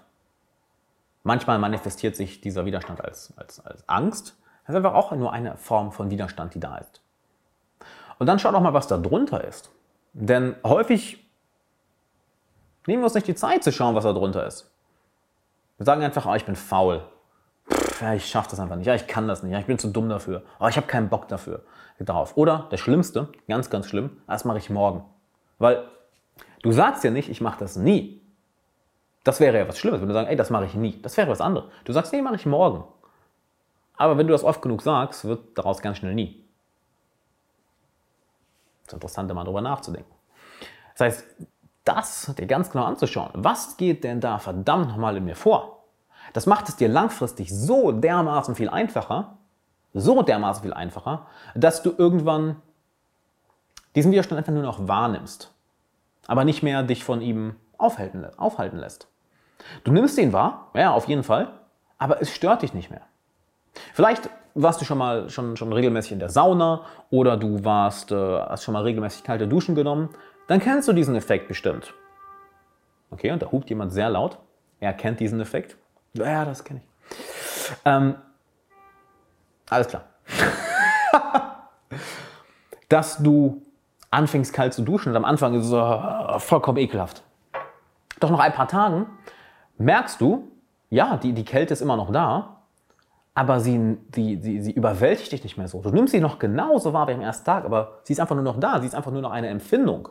Manchmal manifestiert sich dieser Widerstand als, als, als Angst. Das ist einfach auch nur eine Form von Widerstand, die da ist. Und dann schau doch mal, was da drunter ist. Denn häufig nehmen wir uns nicht die Zeit zu schauen, was da drunter ist. Wir sagen einfach, oh, ich bin faul. Pff, ja, ich schaffe das einfach nicht. Ja, ich kann das nicht. Ja, ich bin zu dumm dafür. Oh, ich habe keinen Bock dafür. Darauf. Oder das Schlimmste, ganz, ganz schlimm, das mache ich morgen. Weil du sagst ja nicht, ich mache das nie. Das wäre ja was Schlimmes, wenn du sagst, ey, das mache ich nie. Das wäre was anderes. Du sagst, nee, mache ich morgen. Aber wenn du das oft genug sagst, wird daraus ganz schnell nie. Das ist interessant, mal darüber nachzudenken. Das heißt, das dir ganz genau anzuschauen. Was geht denn da verdammt nochmal in mir vor? Das macht es dir langfristig so dermaßen viel einfacher, so dermaßen viel einfacher, dass du irgendwann diesen Widerstand einfach nur noch wahrnimmst, aber nicht mehr dich von ihm aufhalten, aufhalten lässt. Du nimmst ihn wahr, ja, auf jeden Fall, aber es stört dich nicht mehr. Vielleicht warst du schon mal schon, schon regelmäßig in der Sauna oder du warst, äh, hast schon mal regelmäßig kalte Duschen genommen, dann kennst du diesen Effekt bestimmt. Okay, und da hupt jemand sehr laut. Er kennt diesen Effekt. Ja, das kenne ich. Ähm, alles klar. Dass du anfängst kalt zu duschen und am Anfang ist es äh, vollkommen ekelhaft. Doch nach ein paar Tagen merkst du, ja, die, die Kälte ist immer noch da, aber sie, sie, sie, sie überwältigt dich nicht mehr so. Du nimmst sie noch genauso wahr wie am ersten Tag, aber sie ist einfach nur noch da, sie ist einfach nur noch eine Empfindung.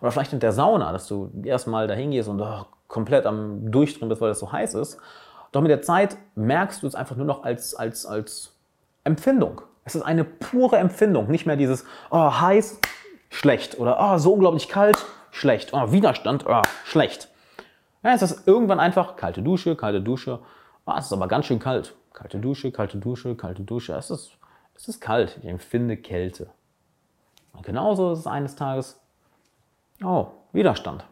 Oder vielleicht in der Sauna, dass du erstmal dahin gehst und oh, komplett am Durchdrehen bist, weil es so heiß ist. Doch mit der Zeit merkst du es einfach nur noch als, als, als Empfindung. Es ist eine pure Empfindung, nicht mehr dieses oh, heiß, schlecht oder oh, so unglaublich kalt, schlecht, oh, Widerstand, oh, schlecht. Ja, es ist irgendwann einfach kalte Dusche, kalte Dusche. Oh, es ist aber ganz schön kalt. Kalte Dusche, kalte Dusche, kalte Dusche. Es ist, es ist kalt. Ich empfinde Kälte. Und genauso ist es eines Tages, oh, Widerstand.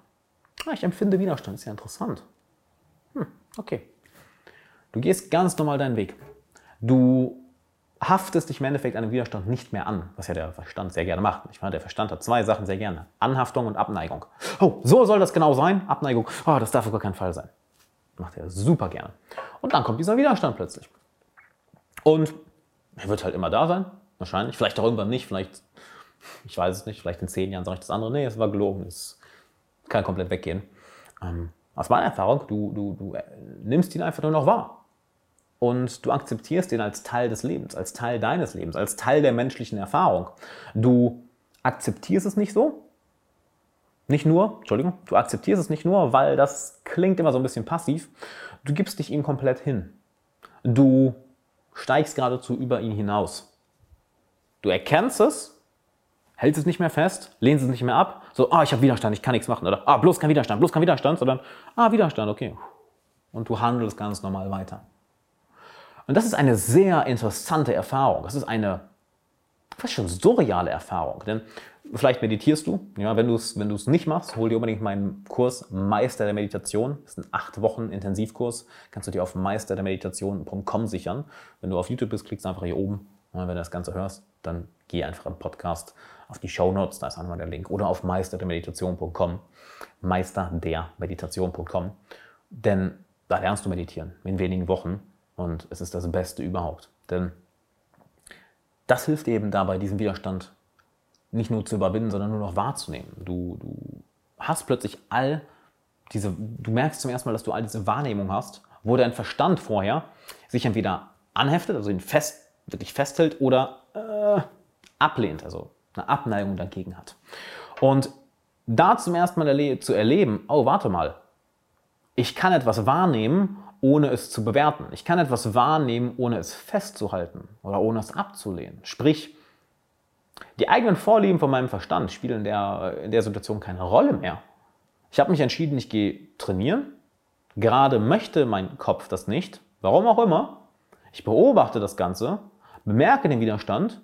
Ah, ich empfinde Widerstand, ist ja interessant. Hm, okay. Du gehst ganz normal deinen Weg. Du haftest dich im Endeffekt dem Widerstand nicht mehr an, was ja der Verstand sehr gerne macht. Ich meine, der Verstand hat zwei Sachen sehr gerne. Anhaftung und Abneigung. Oh, so soll das genau sein. Abneigung. Oh, das darf auf gar keinen Fall sein. Macht er super gerne. Und dann kommt dieser Widerstand plötzlich. Und er wird halt immer da sein. Wahrscheinlich. Vielleicht auch irgendwann nicht. Vielleicht, ich weiß es nicht. Vielleicht in zehn Jahren sage ich das andere. Nee, es war gelogen. Es kann komplett weggehen. Ähm, aus meiner Erfahrung, du, du, du äh, nimmst ihn einfach nur noch wahr und du akzeptierst ihn als Teil des Lebens, als Teil deines Lebens, als Teil der menschlichen Erfahrung. Du akzeptierst es nicht so, nicht nur, Entschuldigung, du akzeptierst es nicht nur, weil das klingt immer so ein bisschen passiv, du gibst dich ihm komplett hin. Du steigst geradezu über ihn hinaus. Du erkennst es, hältst es nicht mehr fest, lehnst es nicht mehr ab, so, ah, ich habe Widerstand, ich kann nichts machen, oder ah, bloß kein Widerstand, bloß kein Widerstand, sondern ah, Widerstand, okay. Und du handelst ganz normal weiter. Und das ist eine sehr interessante Erfahrung. Das ist eine fast schon surreale Erfahrung. Denn vielleicht meditierst du. Ja, wenn du es wenn nicht machst, hol dir unbedingt meinen Kurs Meister der Meditation. Das ist ein acht Wochen Intensivkurs. Kannst du dir auf meisterdermeditation.com sichern. Wenn du auf YouTube bist, klickst einfach hier oben. Und wenn du das Ganze hörst, dann geh einfach im Podcast auf die Show Notes, da ist einmal der Link. Oder auf meisterdermeditation.com. Meisterdermeditation.com. Denn da lernst du meditieren in wenigen Wochen. Und es ist das Beste überhaupt. Denn das hilft eben dabei, diesen Widerstand nicht nur zu überwinden, sondern nur noch wahrzunehmen. Du, du hast plötzlich all diese, du merkst zum ersten Mal, dass du all diese Wahrnehmung hast, wo dein Verstand vorher sich entweder anheftet, also ihn fest, wirklich festhält oder äh, ablehnt, also eine Abneigung dagegen hat. Und da zum ersten Mal erle zu erleben, oh, warte mal, ich kann etwas wahrnehmen ohne es zu bewerten. Ich kann etwas wahrnehmen, ohne es festzuhalten oder ohne es abzulehnen. Sprich, die eigenen Vorlieben von meinem Verstand spielen in der, in der Situation keine Rolle mehr. Ich habe mich entschieden, ich gehe trainieren. Gerade möchte mein Kopf das nicht. Warum auch immer. Ich beobachte das Ganze, bemerke den Widerstand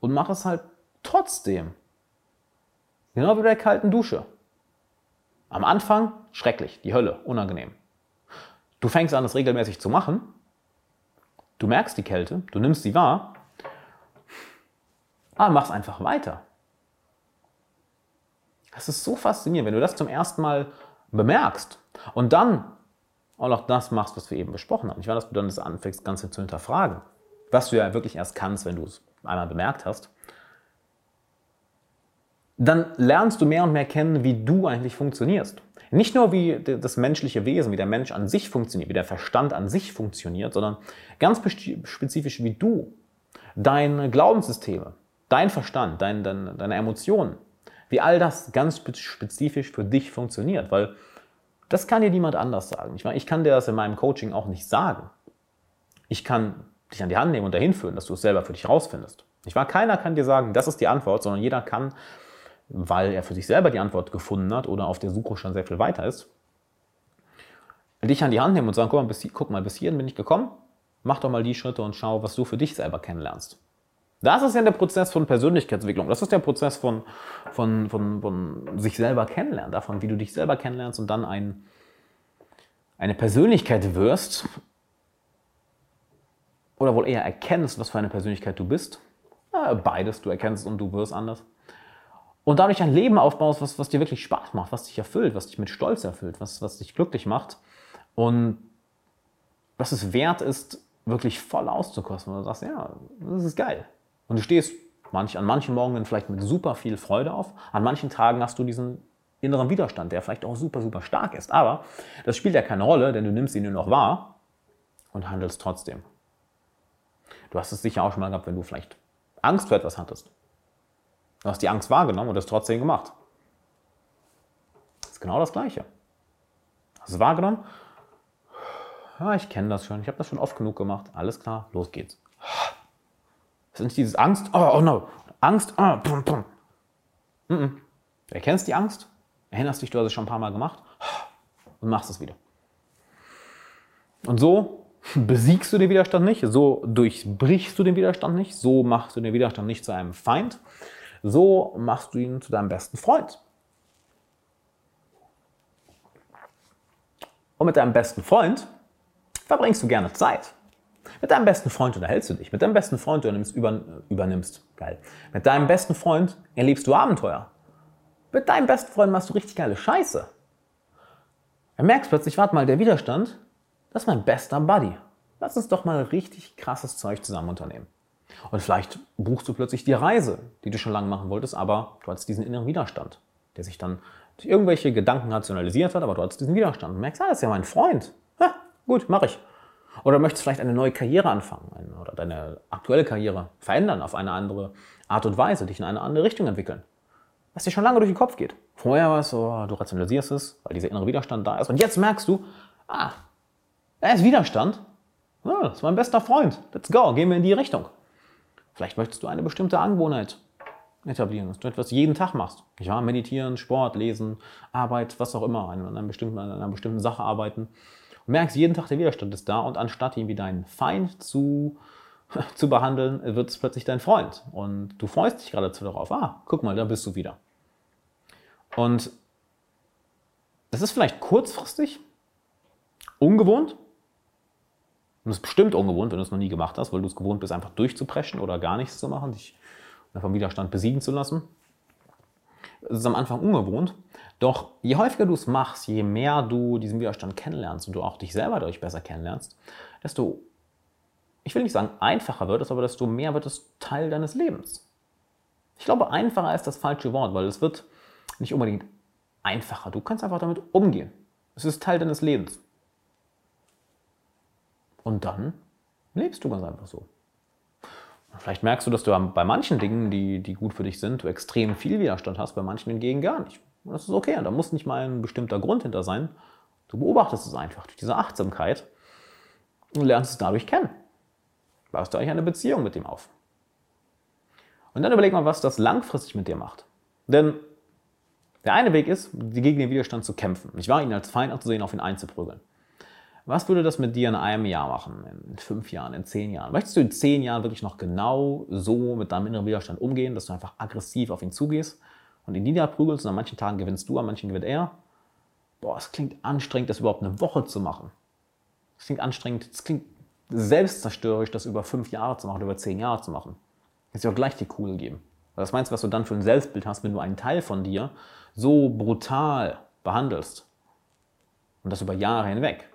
und mache es halt trotzdem. Genau wie bei der kalten Dusche. Am Anfang schrecklich, die Hölle, unangenehm. Du fängst an, es regelmäßig zu machen. Du merkst die Kälte, du nimmst sie wahr, aber machst einfach weiter. Das ist so faszinierend, wenn du das zum ersten Mal bemerkst und dann auch noch das machst, was wir eben besprochen haben. Ich weiß, dass du dann das anfängst, das Ganze zu hinterfragen. Was du ja wirklich erst kannst, wenn du es einmal bemerkt hast. Dann lernst du mehr und mehr kennen, wie du eigentlich funktionierst. Nicht nur wie das menschliche Wesen, wie der Mensch an sich funktioniert, wie der Verstand an sich funktioniert, sondern ganz spezifisch wie du, deine Glaubenssysteme, dein Verstand, dein, dein, deine Emotionen, wie all das ganz spezifisch für dich funktioniert, weil das kann dir niemand anders sagen. Ich, meine, ich kann dir das in meinem Coaching auch nicht sagen. Ich kann dich an die Hand nehmen und dahin führen, dass du es selber für dich rausfindest. Ich war keiner kann dir sagen, das ist die Antwort, sondern jeder kann weil er für sich selber die Antwort gefunden hat oder auf der Suche schon sehr viel weiter ist, dich an die Hand nehmen und sagen, guck mal, bis, guck mal, bis hierhin bin ich gekommen, mach doch mal die Schritte und schau, was du für dich selber kennenlernst. Das ist ja der Prozess von Persönlichkeitsentwicklung. Das ist der Prozess von, von, von, von sich selber kennenlernen, davon, wie du dich selber kennenlernst und dann ein, eine Persönlichkeit wirst oder wohl eher erkennst, was für eine Persönlichkeit du bist. beides, du erkennst und du wirst anders und dadurch ein Leben aufbaust, was, was dir wirklich Spaß macht, was dich erfüllt, was dich mit Stolz erfüllt, was, was dich glücklich macht und was es wert ist, wirklich voll auszukosten. Und du sagst, ja, das ist geil. Und du stehst manch, an manchen Morgen vielleicht mit super viel Freude auf, an manchen Tagen hast du diesen inneren Widerstand, der vielleicht auch super, super stark ist. Aber das spielt ja keine Rolle, denn du nimmst ihn nur noch wahr und handelst trotzdem. Du hast es sicher auch schon mal gehabt, wenn du vielleicht Angst vor etwas hattest. Du hast die Angst wahrgenommen und es trotzdem gemacht. Das ist genau das Gleiche. Hast du wahrgenommen? Ja, ich kenne das schon. Ich habe das schon oft genug gemacht. Alles klar, los geht's. Das ist nicht dieses Angst. Oh, oh no. Angst. Oh, pum, pum. Mm -mm. Du erkennst die Angst, erinnerst dich, du hast es schon ein paar Mal gemacht und machst es wieder. Und so besiegst du den Widerstand nicht, so durchbrichst du den Widerstand nicht, so machst du den Widerstand nicht zu einem Feind, so machst du ihn zu deinem besten Freund. Und mit deinem besten Freund verbringst du gerne Zeit. Mit deinem besten Freund unterhältst du dich. Mit deinem besten Freund übernimmst, über, übernimmst. Geil. Mit deinem besten Freund erlebst du Abenteuer. Mit deinem besten Freund machst du richtig geile Scheiße. Du merkst plötzlich, warte mal, der Widerstand, das ist mein bester Buddy. Lass uns doch mal richtig krasses Zeug zusammen unternehmen. Und vielleicht buchst du plötzlich die Reise, die du schon lange machen wolltest, aber du hast diesen inneren Widerstand, der sich dann durch irgendwelche Gedanken rationalisiert hat, aber du hast diesen Widerstand. Du merkst, ah, das ist ja mein Freund. Ha, gut, mache ich. Oder möchtest vielleicht eine neue Karriere anfangen oder deine aktuelle Karriere verändern auf eine andere Art und Weise, dich in eine andere Richtung entwickeln. Was dir schon lange durch den Kopf geht. Vorher war es so, du rationalisierst es, weil dieser innere Widerstand da ist. Und jetzt merkst du, ah, er ist Widerstand. Ah, das ist mein bester Freund. Let's go, gehen wir in die Richtung. Vielleicht möchtest du eine bestimmte Angewohnheit etablieren, dass du etwas jeden Tag machst. Ja, meditieren, Sport, lesen, Arbeit, was auch immer, an einer bestimmten, an einer bestimmten Sache arbeiten. Und merkst, jeden Tag der Widerstand ist da und anstatt ihn wie deinen Feind zu, zu behandeln, wird es plötzlich dein Freund. Und du freust dich geradezu darauf, ah, guck mal, da bist du wieder. Und das ist vielleicht kurzfristig ungewohnt. Und es ist bestimmt ungewohnt, wenn du es noch nie gemacht hast, weil du es gewohnt bist, einfach durchzupreschen oder gar nichts zu machen, dich vom Widerstand besiegen zu lassen. Es ist am Anfang ungewohnt. Doch je häufiger du es machst, je mehr du diesen Widerstand kennenlernst und du auch dich selber dadurch besser kennenlernst, desto, ich will nicht sagen einfacher wird es, aber desto mehr wird es Teil deines Lebens. Ich glaube, einfacher ist das falsche Wort, weil es wird nicht unbedingt einfacher. Du kannst einfach damit umgehen. Es ist Teil deines Lebens. Und dann lebst du ganz einfach so. Vielleicht merkst du, dass du bei manchen Dingen, die, die gut für dich sind, du extrem viel Widerstand hast, bei manchen hingegen gar nicht. Und das ist okay. Und da muss nicht mal ein bestimmter Grund hinter sein. Du beobachtest es einfach durch diese Achtsamkeit und lernst es dadurch kennen. Baust du eigentlich eine Beziehung mit dem auf. Und dann überleg mal, was das langfristig mit dir macht. Denn der eine Weg ist, gegen den Widerstand zu kämpfen. Ich war ihn als Feind anzusehen, auf ihn einzuprügeln. Was würde das mit dir in einem Jahr machen, in fünf Jahren, in zehn Jahren? Möchtest du in zehn Jahren wirklich noch genau so mit deinem inneren Widerstand umgehen, dass du einfach aggressiv auf ihn zugehst und ihn niederprügelst und an manchen Tagen gewinnst du, an manchen gewinnt er? Boah, es klingt anstrengend, das überhaupt eine Woche zu machen. Es klingt anstrengend, es klingt selbstzerstörerisch, das über fünf Jahre zu machen, über zehn Jahre zu machen. Jetzt dir auch gleich die Kugel geben. Was meinst du, was du dann für ein Selbstbild hast, wenn du einen Teil von dir so brutal behandelst? Und das über Jahre hinweg.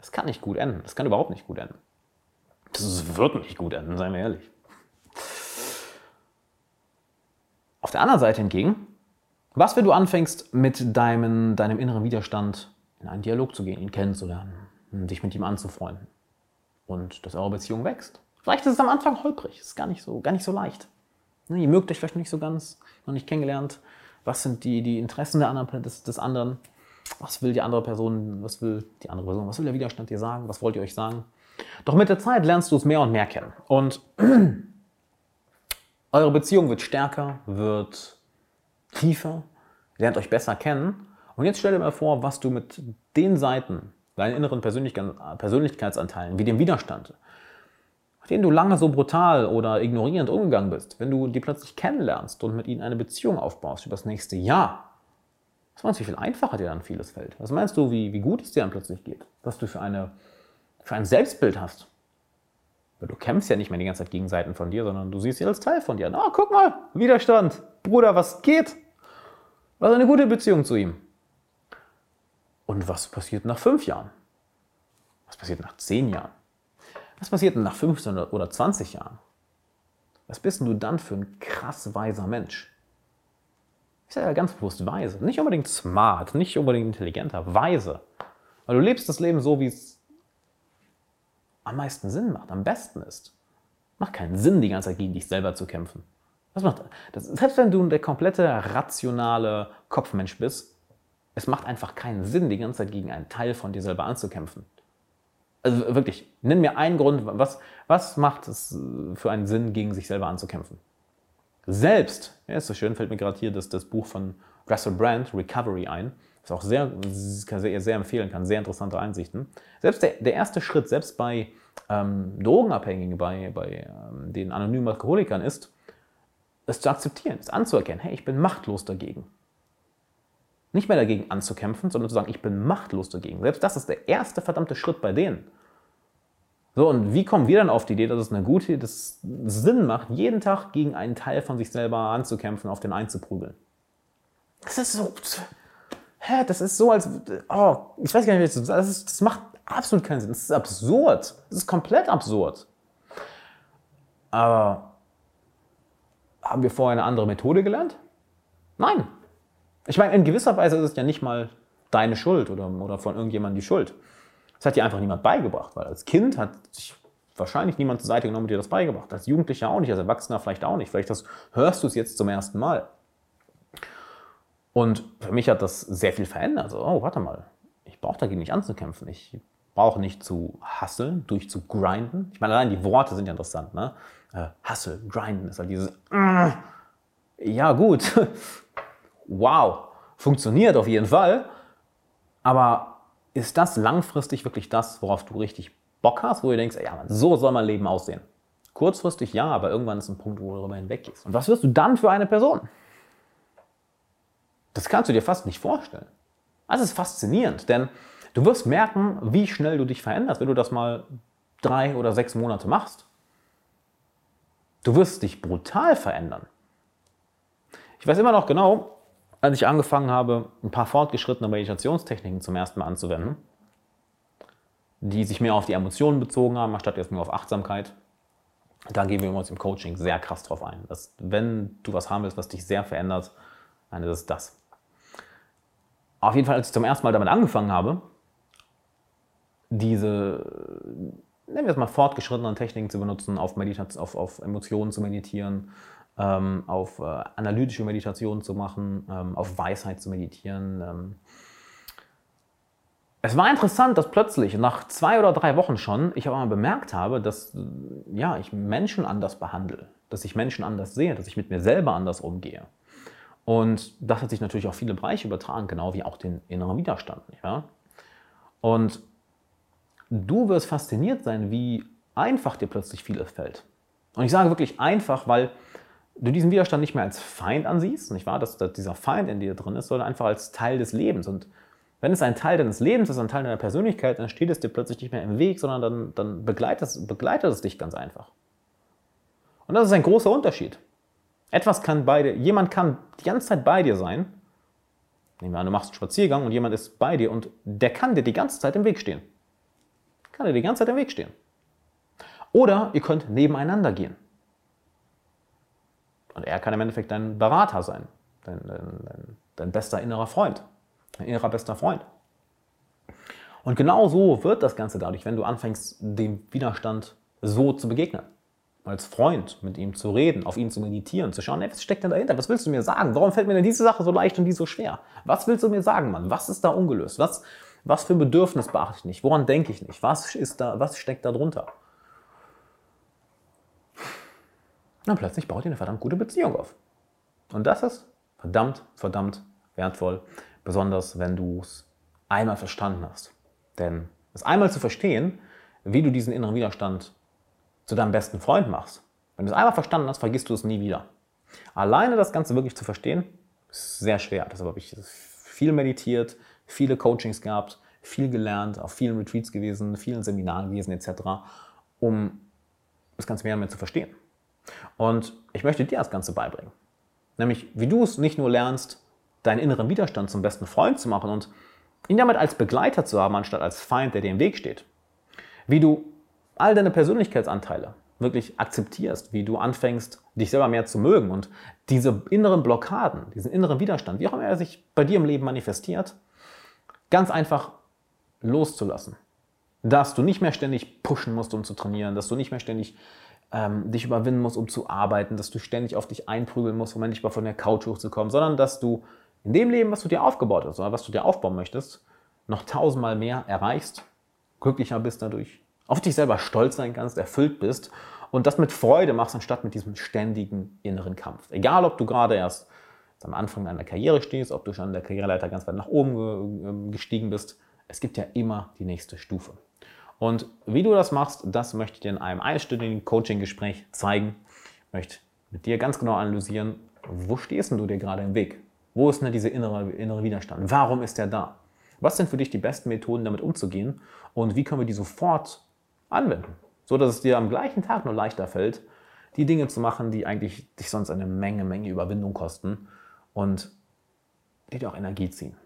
Das kann nicht gut enden. Das kann überhaupt nicht gut enden. Das wird nicht gut enden, seien wir ehrlich. Auf der anderen Seite hingegen, was, wenn du anfängst, mit deinem, deinem inneren Widerstand in einen Dialog zu gehen, ihn kennenzulernen, dich mit ihm anzufreunden und dass eure Beziehung wächst? Vielleicht ist es am Anfang holprig, ist gar nicht so, gar nicht so leicht. Ne, ihr mögt euch vielleicht nicht so ganz, noch nicht kennengelernt. Was sind die, die Interessen der anderen, des, des anderen? Was will die andere Person, was will die andere Person, was will der Widerstand dir sagen? Was wollt ihr euch sagen? Doch mit der Zeit lernst du es mehr und mehr kennen. Und eure Beziehung wird stärker, wird tiefer, lernt euch besser kennen. Und jetzt stell dir mal vor, was du mit den Seiten, deinen inneren Persönlichkeitsanteilen, wie dem Widerstand, denen du lange so brutal oder ignorierend umgegangen bist, wenn du die plötzlich kennenlernst und mit ihnen eine Beziehung aufbaust über das nächste Jahr, was meinst du, wie viel einfacher dir dann vieles fällt? Was meinst du, wie, wie gut es dir dann plötzlich geht? Was du für, eine, für ein Selbstbild hast? Weil du kämpfst ja nicht mehr die ganze Zeit gegen Seiten von dir, sondern du siehst sie als Teil von dir. Na, oh, guck mal, Widerstand. Bruder, was geht? Was eine gute Beziehung zu ihm. Und was passiert nach fünf Jahren? Was passiert nach zehn Jahren? Was passiert nach 15 oder 20 Jahren? Was bist denn du dann für ein krass weiser Mensch? Ich sage ja ganz bewusst weise. Nicht unbedingt smart, nicht unbedingt intelligenter, weise. Weil du lebst das Leben so, wie es am meisten Sinn macht, am besten ist. Macht keinen Sinn, die ganze Zeit gegen dich selber zu kämpfen. Was macht das? Selbst wenn du der komplette rationale Kopfmensch bist, es macht einfach keinen Sinn, die ganze Zeit gegen einen Teil von dir selber anzukämpfen. Also wirklich, nenn mir einen Grund, was, was macht es für einen Sinn, gegen sich selber anzukämpfen? Selbst, ja, ist so schön, fällt mir gerade hier das, das Buch von Russell Brand, Recovery, ein, das auch sehr, sehr, sehr empfehlen kann, sehr interessante Einsichten. Selbst der, der erste Schritt, selbst bei ähm, Drogenabhängigen, bei, bei ähm, den anonymen Alkoholikern ist, es zu akzeptieren, es anzuerkennen, hey, ich bin machtlos dagegen. Nicht mehr dagegen anzukämpfen, sondern zu sagen, ich bin machtlos dagegen. Selbst das ist der erste verdammte Schritt bei denen. So, und wie kommen wir dann auf die Idee, dass es eine gute, dass Sinn macht, jeden Tag gegen einen Teil von sich selber anzukämpfen, auf den einzuprügeln? Das ist so, hä, das ist so, als, oh, ich weiß gar nicht, wie das, ist, das macht absolut keinen Sinn. Das ist absurd. Das ist komplett absurd. Aber haben wir vorher eine andere Methode gelernt? Nein. Ich meine, in gewisser Weise ist es ja nicht mal deine Schuld oder, oder von irgendjemandem die Schuld. Das hat dir einfach niemand beigebracht, weil als Kind hat sich wahrscheinlich niemand zur Seite genommen und dir das beigebracht. Als Jugendlicher auch nicht, als Erwachsener vielleicht auch nicht. Vielleicht das, hörst du es jetzt zum ersten Mal. Und für mich hat das sehr viel verändert. So, oh, warte mal, ich brauche dagegen nicht anzukämpfen. Ich brauche nicht zu hasseln, durch zu grinden. Ich meine, allein die Worte sind ja interessant. Ne? Äh, Hustle, grinden ist halt dieses, äh, ja gut, wow, funktioniert auf jeden Fall. Aber ist das langfristig wirklich das, worauf du richtig Bock hast, wo du denkst, ja, so soll mein Leben aussehen? Kurzfristig ja, aber irgendwann ist ein Punkt, wo du darüber hinweggehst. Und was wirst du dann für eine Person? Das kannst du dir fast nicht vorstellen. Das ist faszinierend, denn du wirst merken, wie schnell du dich veränderst, wenn du das mal drei oder sechs Monate machst. Du wirst dich brutal verändern. Ich weiß immer noch genau, als ich angefangen habe, ein paar fortgeschrittene Meditationstechniken zum ersten Mal anzuwenden, die sich mehr auf die Emotionen bezogen haben, anstatt jetzt nur auf Achtsamkeit. Da gehen wir uns im Coaching sehr krass drauf ein. Dass, wenn du was haben willst, was dich sehr verändert, dann ist es das. Auf jeden Fall, als ich zum ersten Mal damit angefangen habe, diese, nennen wir es mal, fortgeschrittenen Techniken zu benutzen, auf, Meditation, auf, auf Emotionen zu meditieren, ähm, auf äh, analytische Meditation zu machen, ähm, auf Weisheit zu meditieren. Ähm. Es war interessant, dass plötzlich nach zwei oder drei Wochen schon ich aber mal bemerkt habe, dass ja, ich Menschen anders behandle, dass ich Menschen anders sehe, dass ich mit mir selber anders umgehe. Und das hat sich natürlich auf viele Bereiche übertragen, genau wie auch den inneren Widerstand. Ja? Und du wirst fasziniert sein, wie einfach dir plötzlich vieles fällt. Und ich sage wirklich einfach, weil du diesen Widerstand nicht mehr als Feind ansiehst, nicht wahr? Dass, dass dieser Feind in dir drin ist, sondern einfach als Teil des Lebens. Und wenn es ein Teil deines Lebens ist, ein Teil deiner Persönlichkeit, dann steht es dir plötzlich nicht mehr im Weg, sondern dann, dann begleitet, begleitet es dich ganz einfach. Und das ist ein großer Unterschied. Etwas kann bei dir, jemand kann die ganze Zeit bei dir sein. Nehmen wir an, du machst einen Spaziergang und jemand ist bei dir und der kann dir die ganze Zeit im Weg stehen. Kann dir die ganze Zeit im Weg stehen. Oder ihr könnt nebeneinander gehen. Und er kann im Endeffekt dein Berater sein, dein, dein, dein bester innerer Freund, dein innerer bester Freund. Und genau so wird das Ganze dadurch, wenn du anfängst, dem Widerstand so zu begegnen. Als Freund mit ihm zu reden, auf ihn zu meditieren, zu schauen, hey, was steckt denn dahinter? Was willst du mir sagen? Warum fällt mir denn diese Sache so leicht und die so schwer? Was willst du mir sagen, Mann? Was ist da ungelöst? Was, was für ein Bedürfnis beachte ich nicht? Woran denke ich nicht? Was, ist da, was steckt da drunter? Und plötzlich baut ihr eine verdammt gute Beziehung auf. Und das ist verdammt, verdammt wertvoll, besonders wenn du es einmal verstanden hast. Denn es einmal zu verstehen, wie du diesen inneren Widerstand zu deinem besten Freund machst, wenn du es einmal verstanden hast, vergisst du es nie wieder. Alleine das Ganze wirklich zu verstehen, ist sehr schwer. Deshalb habe ich viel meditiert, viele Coachings gehabt, viel gelernt, auf vielen Retreats gewesen, vielen Seminaren gewesen etc., um das Ganze mehr und mehr zu verstehen. Und ich möchte dir das Ganze beibringen. Nämlich, wie du es nicht nur lernst, deinen inneren Widerstand zum besten Freund zu machen und ihn damit als Begleiter zu haben, anstatt als Feind, der dir im Weg steht. Wie du all deine Persönlichkeitsanteile wirklich akzeptierst, wie du anfängst, dich selber mehr zu mögen und diese inneren Blockaden, diesen inneren Widerstand, wie auch immer er sich bei dir im Leben manifestiert, ganz einfach loszulassen. Dass du nicht mehr ständig pushen musst, um zu trainieren, dass du nicht mehr ständig ähm, dich überwinden musst, um zu arbeiten, dass du ständig auf dich einprügeln musst, um endlich mal von der Couch hochzukommen, sondern dass du in dem Leben, was du dir aufgebaut hast oder was du dir aufbauen möchtest, noch tausendmal mehr erreichst, glücklicher bist dadurch, auf dich selber stolz sein kannst, erfüllt bist und das mit Freude machst, anstatt mit diesem ständigen inneren Kampf. Egal, ob du gerade erst am Anfang deiner Karriere stehst, ob du schon an der Karriereleiter ganz weit nach oben ähm, gestiegen bist, es gibt ja immer die nächste Stufe. Und wie du das machst, das möchte ich dir in einem einstündigen Coaching-Gespräch zeigen. Ich möchte mit dir ganz genau analysieren, wo stehst du dir gerade im Weg? Wo ist denn dieser innere, innere Widerstand? Warum ist der da? Was sind für dich die besten Methoden, damit umzugehen? Und wie können wir die sofort anwenden? So dass es dir am gleichen Tag nur leichter fällt, die Dinge zu machen, die eigentlich dich sonst eine Menge, Menge Überwindung kosten und die dir auch Energie ziehen.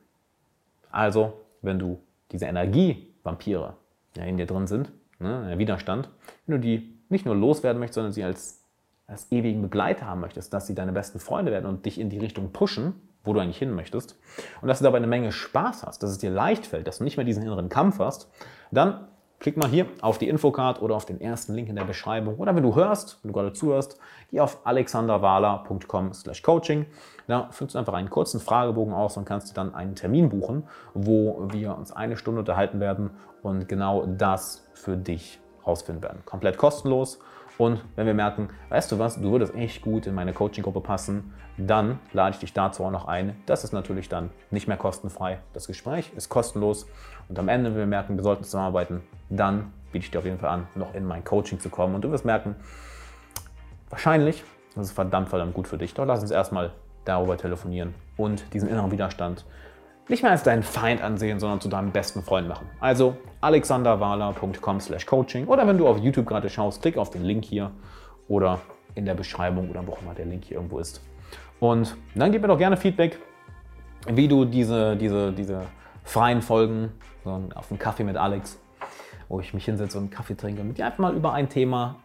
Also, wenn du diese Energievampire ja, in dir drin sind, ne, der Widerstand, wenn du die nicht nur loswerden möchtest, sondern sie als, als ewigen Begleiter haben möchtest, dass sie deine besten Freunde werden und dich in die Richtung pushen, wo du eigentlich hin möchtest, und dass du dabei eine Menge Spaß hast, dass es dir leicht fällt, dass du nicht mehr diesen inneren Kampf hast, dann klick mal hier auf die Infocard oder auf den ersten Link in der Beschreibung. Oder wenn du hörst, wenn du gerade zuhörst, geh auf alexanderwala.com/coaching. Da füllst du einfach einen kurzen Fragebogen aus und kannst dir dann einen Termin buchen, wo wir uns eine Stunde unterhalten werden und genau das für dich rausfinden werden. Komplett kostenlos. Und wenn wir merken, weißt du was, du würdest echt gut in meine Coaching-Gruppe passen, dann lade ich dich dazu auch noch ein. Das ist natürlich dann nicht mehr kostenfrei. Das Gespräch ist kostenlos. Und am Ende, wenn wir merken, wir sollten zusammenarbeiten, dann biete ich dir auf jeden Fall an, noch in mein Coaching zu kommen. Und du wirst merken, wahrscheinlich, das ist verdammt, verdammt gut für dich. Doch lass uns erstmal darüber telefonieren und diesen inneren Widerstand nicht mehr als deinen Feind ansehen, sondern zu deinem besten Freund machen. Also alexanderwala.com slash coaching oder wenn du auf YouTube gerade schaust, klick auf den Link hier oder in der Beschreibung oder wo auch immer der Link hier irgendwo ist. Und dann gib mir doch gerne Feedback, wie du diese, diese, diese freien Folgen, auf einen Kaffee mit Alex, wo ich mich hinsetze und einen Kaffee trinke mit dir einfach mal über ein Thema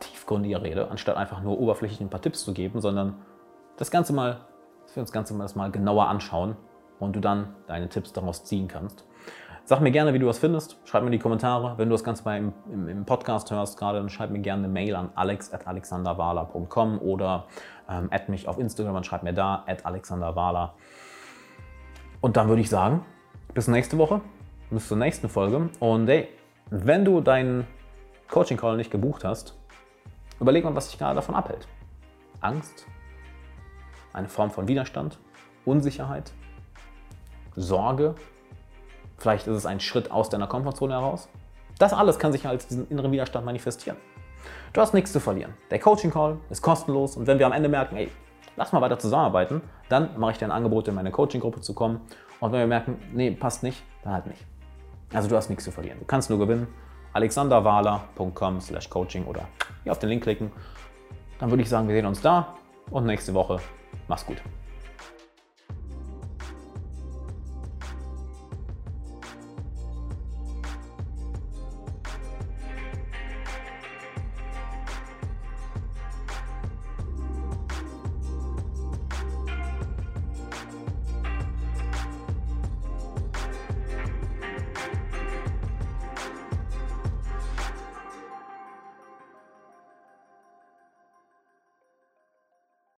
tiefgründiger rede, anstatt einfach nur oberflächlich ein paar Tipps zu geben, sondern das Ganze mal dass wir uns das Ganze mal genauer anschauen und du dann deine Tipps daraus ziehen kannst. Sag mir gerne, wie du das findest. Schreib mir in die Kommentare. Wenn du das Ganze mal im, im, Podcast hörst gerade, dann schreib mir gerne eine Mail an alex.alexanderwala.com oder ähm, add mich auf Instagram und schreib mir da, alexanderwala. Und dann würde ich sagen, bis nächste Woche, bis zur nächsten Folge. Und hey, wenn du deinen Coaching-Call nicht gebucht hast, überleg mal, was dich gerade davon abhält. Angst, eine Form von Widerstand, Unsicherheit, Sorge. Vielleicht ist es ein Schritt aus deiner Komfortzone heraus. Das alles kann sich als diesen inneren Widerstand manifestieren. Du hast nichts zu verlieren. Der Coaching Call ist kostenlos und wenn wir am Ende merken, ey, lass mal weiter zusammenarbeiten, dann mache ich dir ein Angebot, in meine Coaching-Gruppe zu kommen. Und wenn wir merken, nee, passt nicht, dann halt nicht. Also du hast nichts zu verlieren. Du kannst nur gewinnen. alexanderwahler.com slash coaching oder hier auf den Link klicken. Dann würde ich sagen, wir sehen uns da und nächste Woche Mach's gut.